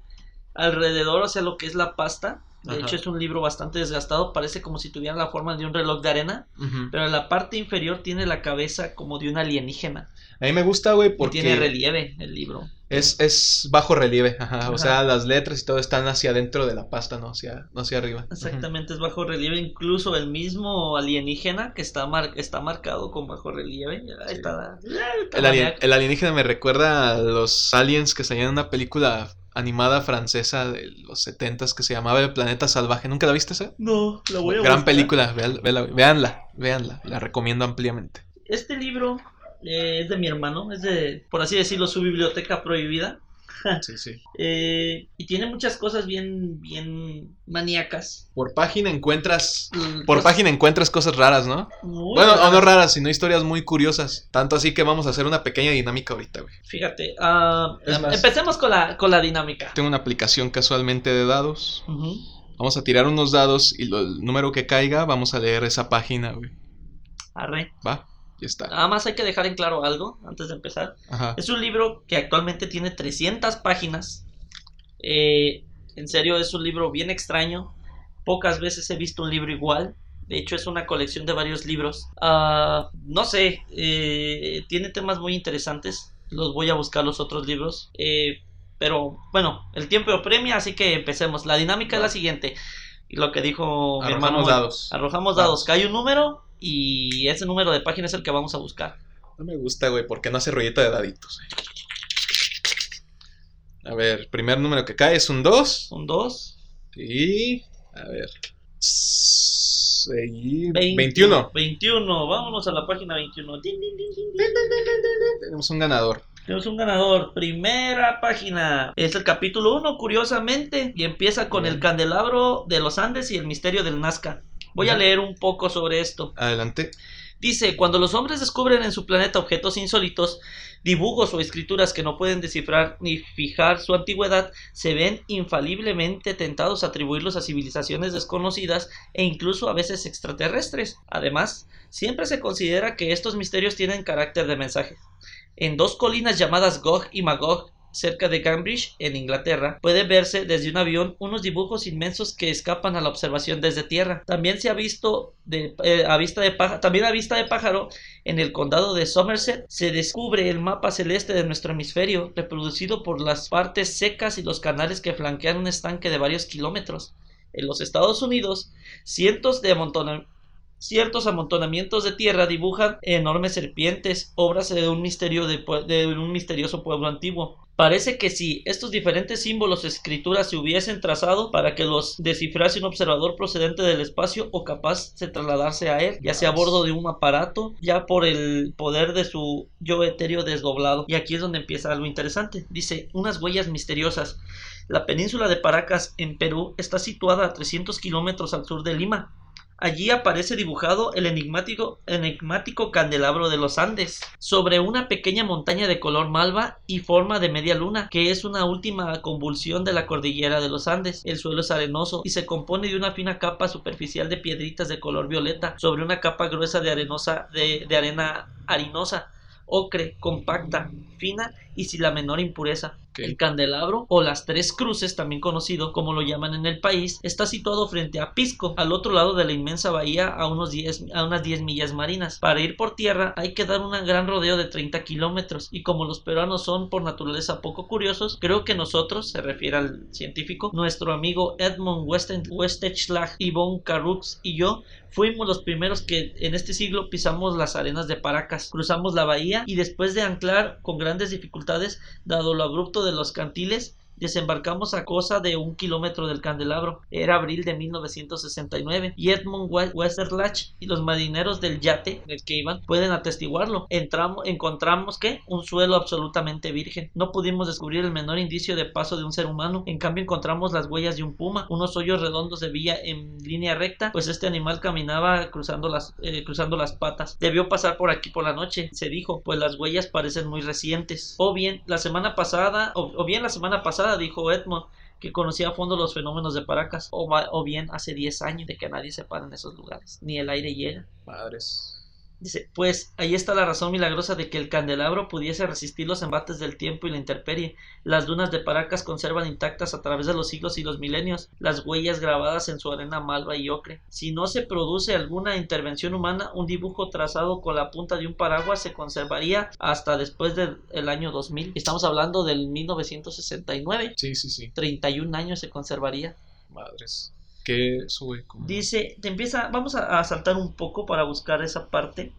alrededor, o sea, lo que es la pasta. De Ajá. hecho, es un libro bastante desgastado, parece como si tuviera la forma de un reloj de arena, pero en la parte inferior tiene la cabeza como de un alienígena. A mí me gusta, güey, Y porque tiene relieve el libro. es, es bajo relieve. Ajá. Ajá. O sea, las letras y todo están hacia adentro de la pasta, no hacia, no hacia arriba. Exactamente, es bajo relieve. Incluso el mismo alienígena que está, mar- está marcado con bajo relieve. Sí. está. está El, alien- el alienígena me recuerda a los aliens que salían en una película animada francesa de los 70s que se llamaba El Planeta Salvaje. ¿Nunca la viste esa? No, lo voy a Gran buscar. película, véala- véanla, véanla, la recomiendo ampliamente. Este libro eh, es de mi hermano, es de, por así decirlo, su biblioteca prohibida. <laughs> Sí, sí. Eh, y tiene muchas cosas bien, bien maníacas. Por página encuentras, Mm, por cosas página encuentras cosas raras, ¿no? muy Bueno, o no raras. sino historias muy curiosas. Tanto así que vamos a hacer una pequeña dinámica ahorita, güey. Fíjate, más- empecemos con la, con la dinámica. Tengo una aplicación casualmente de dados. Vamos a tirar unos dados y lo- el número que caiga, vamos a leer esa página, güey. Arre. Va, ya está. Nada más hay que dejar en claro algo antes de empezar. Ajá. Es un libro que actualmente tiene 300 páginas. Eh, en serio, es un libro bien extraño. Pocas veces he visto un libro igual. De hecho, es una colección de varios libros. Ah, no sé, eh, tiene temas muy interesantes. Los voy a buscar los otros libros. Eh, pero bueno, el tiempo apremia, así que empecemos. La dinámica es la siguiente. Y lo que dijo mi hermano. Arrojamos dados. Arrojamos Dados. dados. Cae un número y ese número de página es el que vamos a buscar. No me gusta, güey, porque no hace ruidito de daditos. A ver, primer número que cae es un 2. Un 2. Y. A ver. y 20, 21. 21, vámonos a la página 21. Din, din, din, din, din. Tenemos un ganador. Tenemos un ganador. Primera página. Es el capítulo 1, curiosamente. Y empieza con el candelabro de los Andes y el misterio del Nazca. Voy a leer un poco sobre esto. Adelante. Dice, cuando los hombres descubren en su planeta objetos insólitos, dibujos o escrituras que no pueden descifrar ni fijar su antigüedad, se ven infaliblemente tentados a atribuirlos a civilizaciones desconocidas e incluso a veces extraterrestres. Además, siempre se considera que estos misterios tienen carácter de mensaje. En dos colinas llamadas Gog y Magog, cerca de Cambridge, en Inglaterra, puede verse desde un avión unos dibujos inmensos que escapan a la observación desde tierra. También se ha visto de, eh, a vista de pájaro, también a vista de pájaro en el condado de Somerset se descubre el mapa celeste de nuestro hemisferio, reproducido por las partes secas y los canales que flanquean un estanque de varios kilómetros. En los Estados Unidos, cientos de Ciertos amontonamientos de tierra dibujan enormes serpientes, obras de un, misterio de, un misterioso pueblo antiguo. Parece que si estos diferentes símbolos escrituras se hubiesen trazado para que los descifrase un observador procedente del espacio o capaz de trasladarse a él, ya sea a bordo de un aparato, ya por el poder de su yo etéreo desdoblado. Y aquí es donde empieza algo interesante. Dice, unas huellas misteriosas. La península de Paracas, en Perú, está situada a 300 kilómetros al sur de Lima. Allí aparece dibujado el enigmático, candelabro de los Andes, sobre una pequeña montaña de color malva y forma de media luna, que es una última convulsión de la cordillera de los Andes. El suelo es arenoso y se compone de una fina capa superficial de piedritas de color violeta sobre una capa gruesa de, de arena harinosa ocre, compacta, fina y sin la menor impureza. El candelabro o las tres cruces, también conocido como lo llaman en el país, está situado frente a Pisco, al otro lado de la inmensa bahía a, unos 10, a unas 10 millas marinas. Para ir por tierra hay que dar un gran rodeo de 30 kilómetros y como los peruanos son por naturaleza poco curiosos, creo que nosotros, se refiere al científico, nuestro amigo Edmund Westechlag, Yvonne Carrux y yo fuimos los primeros que en este siglo pisamos las arenas de Paracas, cruzamos la bahía y después de anclar con grandes dificultades, dado lo abrupto de los cantiles, Desembarcamos a cosa de un kilómetro del candelabro. Era abril de 1969 y Edmund Westerlach y los marineros del yate en el que iban pueden atestiguarlo. Entramos, encontramos que un suelo absolutamente virgen. No pudimos descubrir el menor indicio de paso de un ser humano. En cambio encontramos las huellas de un puma, unos hoyos redondos de vía en línea recta, pues este animal caminaba cruzando las, eh, cruzando las patas. Debió pasar por aquí por la noche, se dijo, pues las huellas parecen muy recientes. O bien la semana pasada, o bien la semana pasada dijo Edmond, que conocía a fondo los fenómenos de Paracas, o, o bien hace 10 años de que nadie se para en esos lugares, ni el aire llega. Madres. Dice, pues ahí está la razón milagrosa de que el candelabro pudiese resistir los embates del tiempo y la intemperie. Las dunas de Paracas conservan intactas a través de los siglos y los milenios las huellas grabadas en su arena malva y ocre. Si no se produce alguna intervención humana, un dibujo trazado con la punta de un paraguas se conservaría hasta después del año 2000. Estamos hablando del 1969. Sí, sí, sí. 31 años se conservaría. Madres Dice, te empieza, vamos a, saltar un poco para buscar esa parte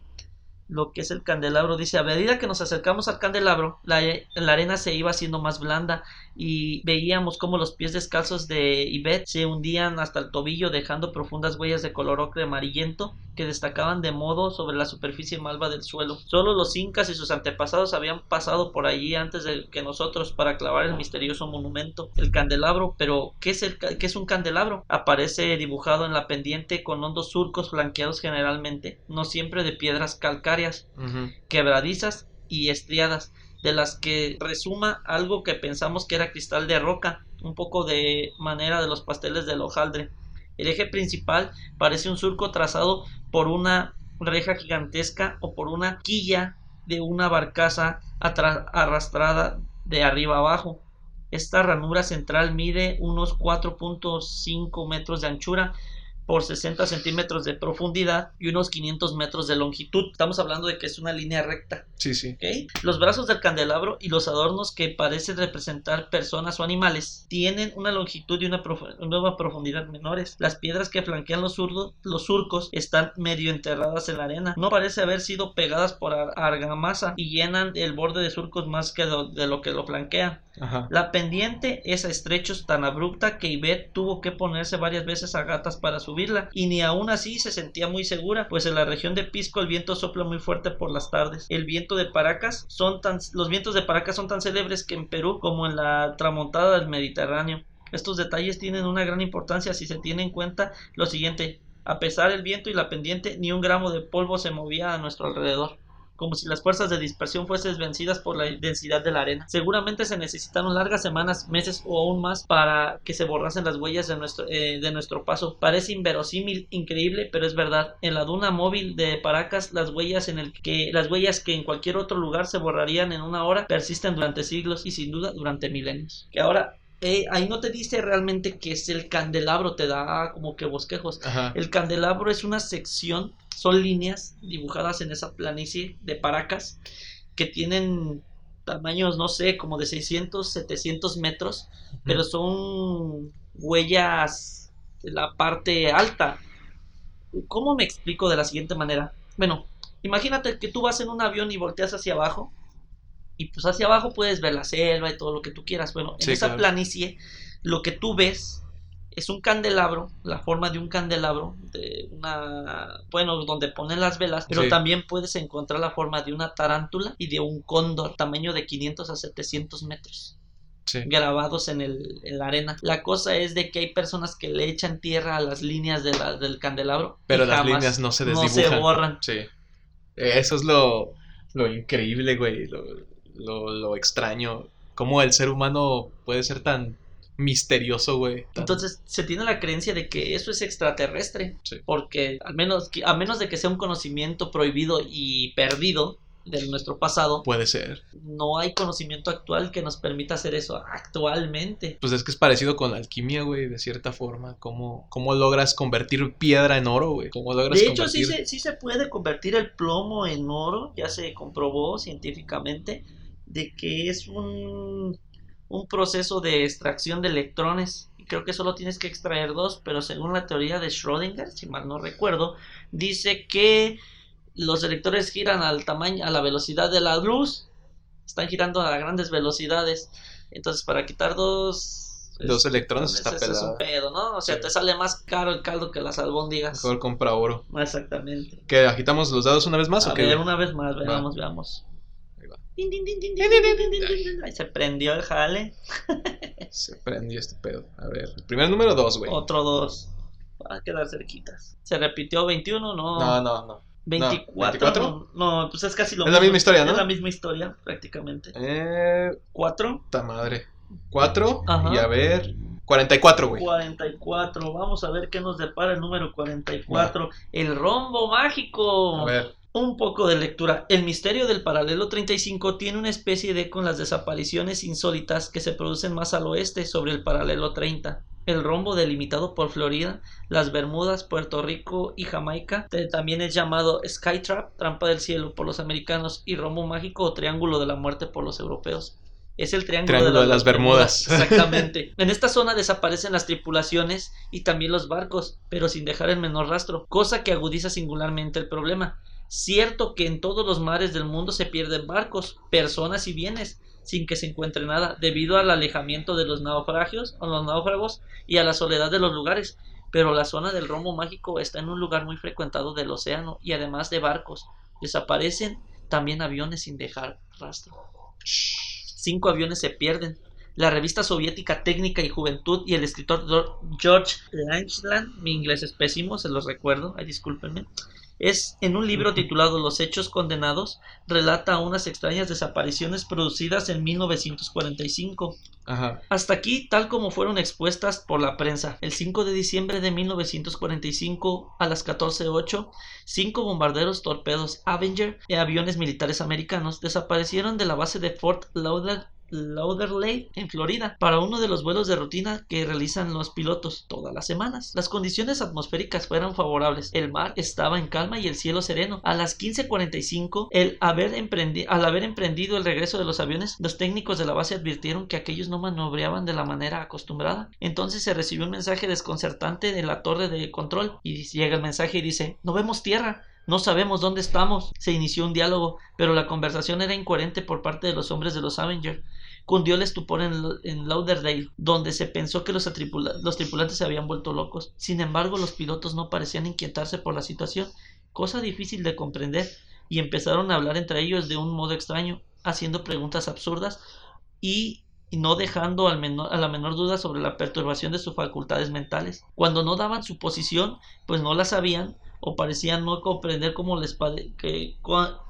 lo que es el candelabro. Dice, a medida que nos acercamos al candelabro, la, arena se iba haciendo más blanda y veíamos como los pies descalzos de Ivette se hundían hasta el tobillo dejando profundas huellas de color ocre amarillento que destacaban de modo sobre la superficie malva del suelo. Solo los incas y sus antepasados habían pasado por allí antes de que nosotros para clavar el misterioso monumento, el candelabro. Pero, ¿qué es, el, qué es un candelabro? Aparece dibujado en la pendiente con hondos surcos flanqueados generalmente, no siempre de piedras calcáreas, quebradizas y estriadas, de las que resuma algo que pensamos que era cristal de roca, un poco de manera de los pasteles del hojaldre. El eje principal parece un surco trazado por una reja gigantesca o por una quilla de una barcaza arrastrada de arriba abajo. Esta ranura central mide unos 4.5 metros de anchura por 60 centímetros de profundidad y unos 500 metros de longitud. Estamos hablando de que es una línea recta. Sí, sí. Los brazos del candelabro y los adornos que parecen representar personas o animales tienen una longitud y una, nueva profundidad menores. Las piedras que flanquean los, los surcos están medio enterradas en la arena. No parece haber sido pegadas por argamasa y llenan el borde de surcos más que de lo que lo flanquea. La pendiente es a estrechos tan abrupta que Ivette tuvo que ponerse varias veces a gatas para y ni aún así se sentía muy segura, pues en la región de Pisco el viento sopla muy fuerte por las tardes. El viento de Paracas son tan los vientos de Paracas son tan célebres que en Perú como en la tramontada del Mediterráneo. Estos detalles tienen una gran importancia si se tiene en cuenta lo siguiente: a pesar del viento y la pendiente, ni un gramo de polvo se movía a nuestro alrededor. Como si las fuerzas de dispersión fuesen vencidas por la densidad de la arena. Seguramente se necesitaron largas semanas, meses o aún más para que se borrasen las huellas de nuestro, eh, de nuestro paso. Parece inverosímil, increíble, pero es verdad. En la duna móvil de Paracas, las huellas en el que las huellas que en cualquier otro lugar se borrarían en una hora persisten durante siglos y sin duda durante milenios. Que ahora eh, ahí no te dice realmente que es el candelabro, te da como que bosquejos. Ajá. El candelabro es una sección, son líneas dibujadas en esa planicie de Paracas que tienen tamaños, no sé, como de 600, 700 metros, pero son huellas de la parte alta. ¿Cómo me explico de la siguiente manera? Bueno, imagínate que tú vas en un avión y volteas hacia abajo y pues hacia abajo puedes ver la selva y todo lo que tú quieras. Bueno, en Sí, esa claro. planicie lo que tú ves es un candelabro, la forma de un candelabro, de una, bueno, donde ponen las velas, pero Sí. también puedes encontrar la forma de una tarántula y de un cóndor, tamaño de 500 a 700 metros Sí. grabados en, el, en la arena. La cosa es de que hay personas que le echan tierra a las líneas de la- del candelabro. Pero las líneas no se no desdibujan. se borran. Sí. Eso es lo, lo increíble, güey. Lo, lo, lo extraño. Cómo el ser humano puede ser tan misterioso, güey. Entonces se tiene la creencia de que eso es extraterrestre. Sí. Porque al menos, a menos de que sea un conocimiento prohibido y perdido de nuestro pasado, Puede ser. no hay conocimiento actual que nos permita hacer eso actualmente. Pues es que es parecido con la alquimia, güey, de cierta forma. ¿Cómo, cómo logras convertir piedra en oro, güey? ¿Cómo logras De hecho, sí se, sí se puede convertir el plomo en oro, ya se comprobó científicamente, de que es un, un proceso de extracción de electrones. Y creo que solo tienes que extraer dos, pero según la teoría de Schrödinger, si mal no recuerdo, dice que los electrones giran al tamaño, a la velocidad de la luz, están girando a grandes velocidades. Entonces, para quitar dos... Dos electrones ese- está ese es un pedo, ¿no? O sea, Sí. te sale más caro el caldo que las albóndigas. Mejor compra oro. Exactamente. ¿Que agitamos los dados una vez más A o qué? ver, una vez más, veamos, veamos. Va. Ay, se prendió el jale. <laughs> se prendió este pedo. A ver, el primer número 2, güey. Otro 2. a quedar cerquitas. ¿Se repitió 21? No. No, no, no. 24. No, no, pues es casi lo mismo. Es la misma historia, ¿no? Es la misma historia, prácticamente. Eh, 4. Ta madre. 4. Y a ver. 44, güey. 44. Vamos a ver qué nos depara el número 44. Bueno. El rombo mágico. A ver. Un poco de lectura. El misterio del paralelo 35 tiene una especie de con las desapariciones insólitas que se producen más al oeste sobre el paralelo 30. El rombo delimitado por Florida, las Bermudas, Puerto Rico y Jamaica te- también es llamado Skytrap, trampa del cielo por los americanos y rombo mágico o triángulo de la muerte por los europeos. Es el triángulo, Triángulo de las Bermudas. Exactamente. <laughs> en esta zona desaparecen las tripulaciones y también los barcos, pero sin dejar el menor rastro, cosa que agudiza singularmente el problema. Cierto que en todos los mares del mundo se pierden barcos, personas y bienes, sin que se encuentre nada, debido al alejamiento de los naufragios o los náufragos y a la soledad de los lugares. Pero la zona del rombo mágico está en un lugar muy frecuentado del océano y además de barcos. Desaparecen también aviones sin dejar rastro. Cinco aviones se pierden. La revista soviética Técnica y Juventud y el escritor George Lanchland, mi inglés es pésimo, se los recuerdo, ay, discúlpenme, es en un libro titulado Los Hechos Condenados, relata unas extrañas desapariciones producidas en 1945. Ajá. Hasta aquí, tal como fueron expuestas por la prensa. El 5 de diciembre de 1945, a las 14.08, cinco bombarderos torpedos Avenger y aviones militares americanos desaparecieron de la base de Fort Lauder- Lauderdale en Florida para uno de los vuelos de rutina que realizan los pilotos todas las semanas. Las condiciones atmosféricas fueron favorables, el mar estaba en calma y el cielo sereno. A las 15:45, el haber emprendi- al haber emprendido el regreso de los aviones, los técnicos de la base advirtieron que aquellos no maniobraban de la manera acostumbrada. Entonces se recibió un mensaje desconcertante de la torre de control y llega el mensaje y dice: "No vemos tierra." No sabemos dónde estamos. Se inició un diálogo, pero la conversación era incoherente por parte de los hombres de los Avenger. Cundió el estupor en, en Lauderdale, donde se pensó que los, tripula- los tripulantes se habían vuelto locos. Sin embargo, los pilotos no parecían inquietarse por la situación, cosa difícil de comprender, y empezaron a hablar entre ellos de un modo extraño, haciendo preguntas absurdas y no dejando al menor- a la menor duda sobre la perturbación de sus facultades mentales. Cuando no daban su posición, pues no la sabían o parecían no comprender cómo les que,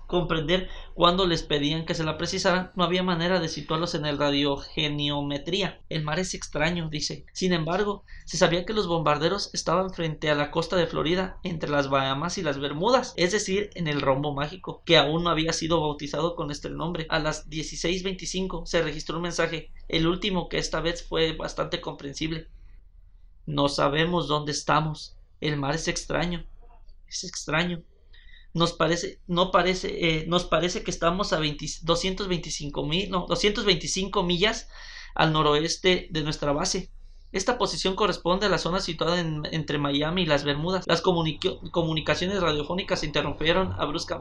comprender cuando les pedían que se la precisaran, no había manera de situarlos en el radiogeniometría. El mar es extraño, dice. Sin embargo, se sabía que los bombarderos estaban frente a la costa de Florida, entre las Bahamas y las Bermudas, es decir, en el rombo mágico, que aún no había sido bautizado con este nombre. A las 16.25 se registró un mensaje, el último que esta vez fue bastante comprensible. No sabemos dónde estamos. El mar es extraño. Es extraño. Nos parece, no parece, eh, nos parece que estamos a 225 mil, no, 225 millas al noroeste de nuestra base. Esta posición corresponde a la zona situada entre Miami y las Bermudas. Las comunicaciones radiofónicas se interrumpieron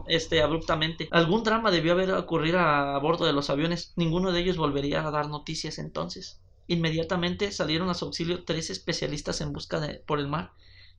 este, abruptamente. Algún drama debió haber ocurrido a, bordo de los aviones. Ninguno de ellos volvería a dar noticias entonces. Inmediatamente salieron a su auxilio tres especialistas en busca de, por el mar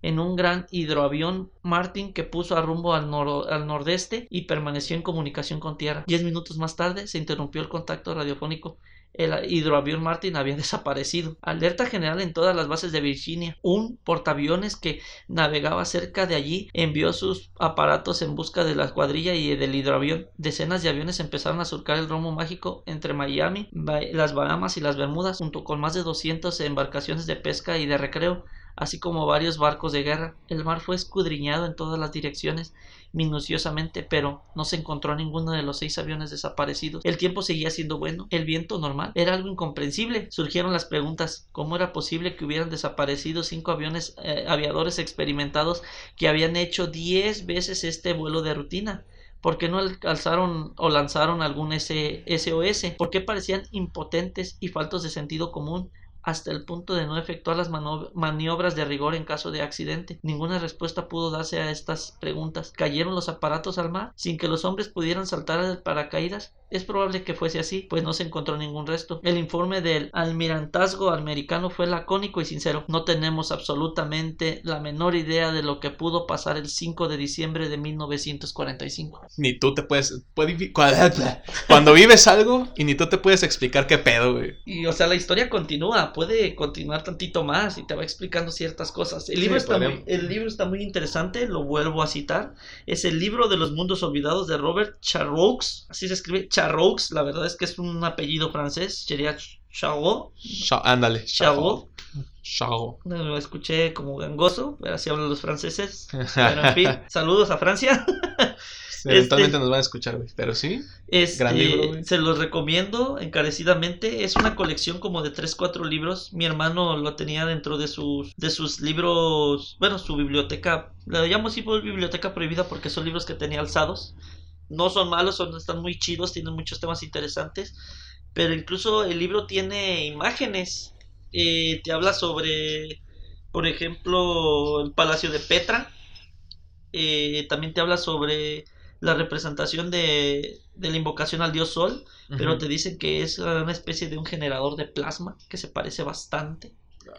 en un gran hidroavión Martin que puso a rumbo al, al, nordeste y permaneció en comunicación con tierra. Diez minutos más tarde se interrumpió el contacto radiofónico el hidroavión Martin había <laughs> desaparecido. Alerta general en todas las bases de Virginia. Un portaaviones que navegaba cerca de allí envió sus aparatos en busca de la cuadrilla y del hidroavión. Decenas de aviones empezaron a surcar el romo mágico entre Miami, las Bahamas y las Bermudas, junto con más de 200 embarcaciones de pesca y de recreo así como varios barcos de guerra. El mar fue escudriñado en todas las direcciones minuciosamente, pero no se encontró ninguno de los seis aviones desaparecidos. El tiempo seguía siendo bueno, el viento normal, era algo incomprensible. Surgieron las preguntas, ¿cómo era posible que hubieran desaparecido cinco aviones eh, aviadores experimentados que habían hecho diez veces este vuelo de rutina? ¿Por qué no alzaron o lanzaron algún SOS? ¿Por qué parecían impotentes y faltos de sentido común? Hasta el punto de no efectuar las maniobras de rigor en caso de accidente. Ninguna respuesta pudo darse a estas preguntas. ¿Cayeron los aparatos al mar sin que los hombres pudieran saltar al paracaídas? Es probable que fuese así, pues no se encontró ningún resto. El informe del almirantazgo americano fue lacónico y sincero. No tenemos absolutamente la menor idea de lo que pudo pasar el 5 de diciembre de 1945. Ni tú te puedes... <laughs> cuando vives algo y ni tú te puedes explicar qué pedo, güey. Y o sea, la historia continúa, puede continuar tantito más y te va explicando ciertas cosas. El libro, está, muy, el libro está muy interesante, lo vuelvo a citar. Es el libro de los mundos olvidados de Robert Charroux, así se escribe Charroux, la verdad es que es un apellido francés, sería Charot. ándale. Charot. Charot. Lo escuché como gangoso, así hablan los franceses. <laughs> Pero en fin, saludos a Francia. eventualmente este nos van a escuchar, güey. Pero sí. Este, gran libro, Se los recomiendo encarecidamente. Es una colección como de 3, 4 libros. Mi hermano lo tenía dentro de sus, de sus libros. Bueno, su biblioteca. La llamo así por biblioteca prohibida porque son libros que tenía alzados no son malos, son, están muy chidos, tienen muchos temas interesantes, pero incluso el libro tiene imágenes, eh, te habla sobre, por ejemplo, el Palacio de Petra, eh, también te habla sobre la representación de, de la invocación al dios Sol, pero te dicen que es una especie de un generador de plasma que se parece bastante.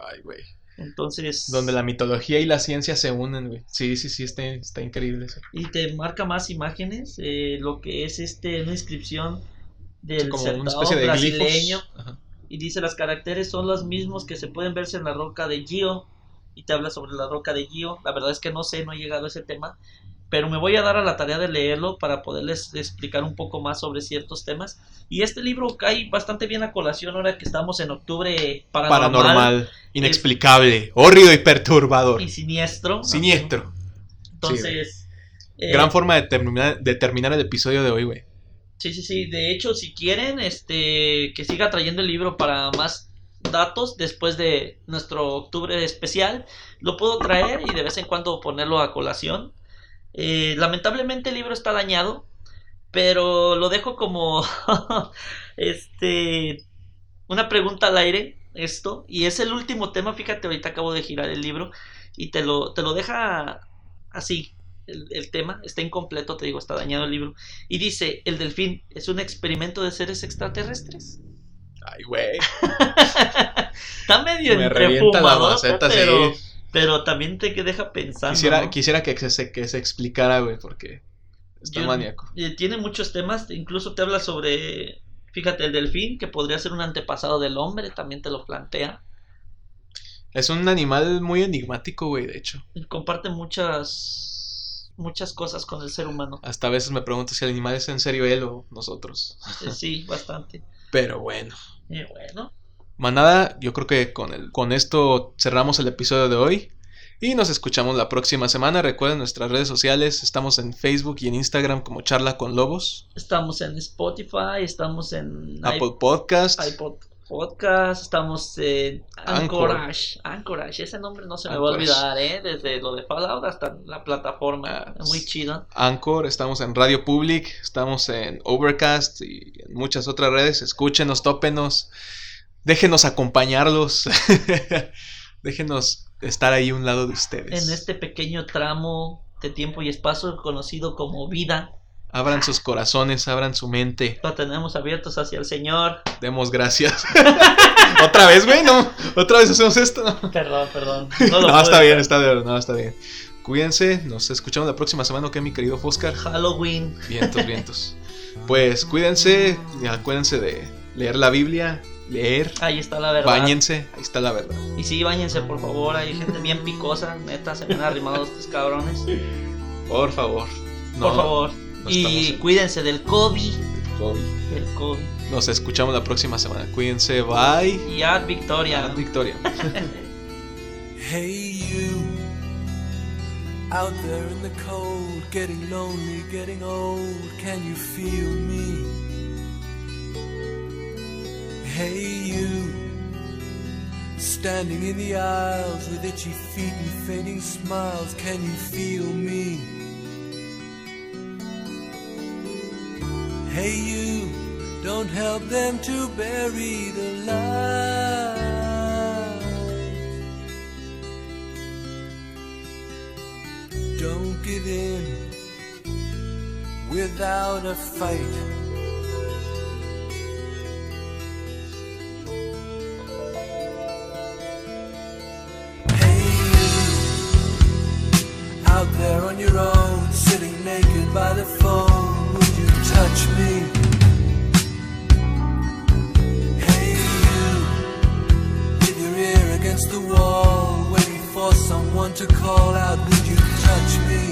Ay, güey. Entonces. Donde la mitología y la ciencia se unen, güey. Sí, sí, sí, está, está increíble eso. Y te marca más imágenes, eh, lo que es este, una inscripción del Como una especie de brasileño. Y dice: las caracteres son los mismos que se pueden verse en la roca de Gio. Y te habla sobre la roca de Gio. La verdad es que no sé, no he llegado a ese tema pero me voy a dar a la tarea de leerlo para poderles explicar un poco más sobre ciertos temas. Y este libro cae bastante bien a colación ahora que estamos en octubre paranormal. paranormal inexplicable, horrido y perturbador. Y siniestro. Siniestro. Entonces... Eh, Gran forma de terminar, de terminar el episodio de hoy, güey. Sí, sí, sí. De hecho, si quieren, este, que siga trayendo el libro para más datos después de nuestro octubre especial, lo puedo traer y de vez en cuando ponerlo a colación. Eh, lamentablemente el libro está dañado, pero lo dejo como <laughs> este una pregunta al aire esto y es el último tema, fíjate, ahorita acabo de girar el libro y te lo te lo deja así el, el, tema está incompleto, te digo, está dañado el libro. Y dice, el delfín es un experimento de seres extraterrestres. Ay, güey. <laughs> está medio Me revienta la maceta, pero, pero también te deja pensando. Quisiera, quisiera que, se, que se explicara, güey, porque está maníaco. Tiene muchos temas, incluso te habla sobre, fíjate, el delfín, que podría ser un antepasado del hombre, también te lo plantea. Es un animal muy enigmático, güey, de hecho. comparte muchas muchas cosas con el ser humano. Hasta a veces me pregunto si el animal es en serio él o nosotros. Sí, <laughs> bastante. Pero bueno. Y bueno, Manada, yo creo que con, el, con esto cerramos el episodio de hoy. Y nos escuchamos la próxima semana. Recuerden nuestras redes sociales. Estamos en Facebook y en Instagram como Charla con Lobos. estamos en Spotify, estamos en Apple Podcast. iPod Podcast, estamos en Anchor. Anchorage. Ese nombre no se me va a olvidar, ¿eh? Desde lo de Fallout hasta la plataforma. Ah, muy chido. Anchor, estamos en Radio Public, estamos en Overcast y en muchas otras redes. Escúchenos, tópenos, déjenos acompañarlos, <laughs> déjenos estar ahí un lado de ustedes. En este pequeño tramo de tiempo y espacio conocido como vida, Abran sus corazones, abran su mente, lo tenemos abiertos hacia el Señor. demos gracias. <laughs> otra vez, güey, no, otra vez hacemos esto. Perdón, perdón. <laughs> No, está bien, está bien, no, está bien. Cuídense, nos escuchamos la próxima semana, ¿ok, mi querido Foscar? Halloween. Vientos, vientos. Pues cuídense, acuérdense de leer la Biblia, leer, Ahí está la verdad. bañense, ahí está la verdad. Y sí, bañense, por favor. Hay gente bien picosa. Neta, se me han arrimado estos cabrones. Por favor. No, por favor. Y cuídense del COVID. COVID. Del COVID. Nos escuchamos la próxima semana. Cuídense, bye. Y ad Victoria. Victoria. <laughs> Hey, you out there in the cold, getting lonely, getting old. Can you feel me? Hey, you standing in the aisles with itchy feet and fading smiles. Can you feel me? Hey, you don't help them to bury the light. Don't give in without a fight. Hey, you, out there on your own, sitting naked by the phone, touch me? Hey, you, with your ear against the wall, waiting for someone to call out, would you touch me?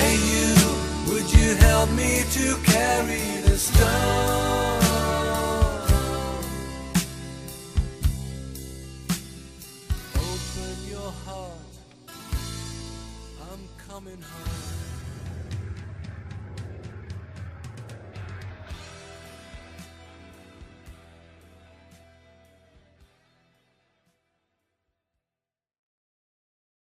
Hey, you, would you help me to carry the stone? Coming home.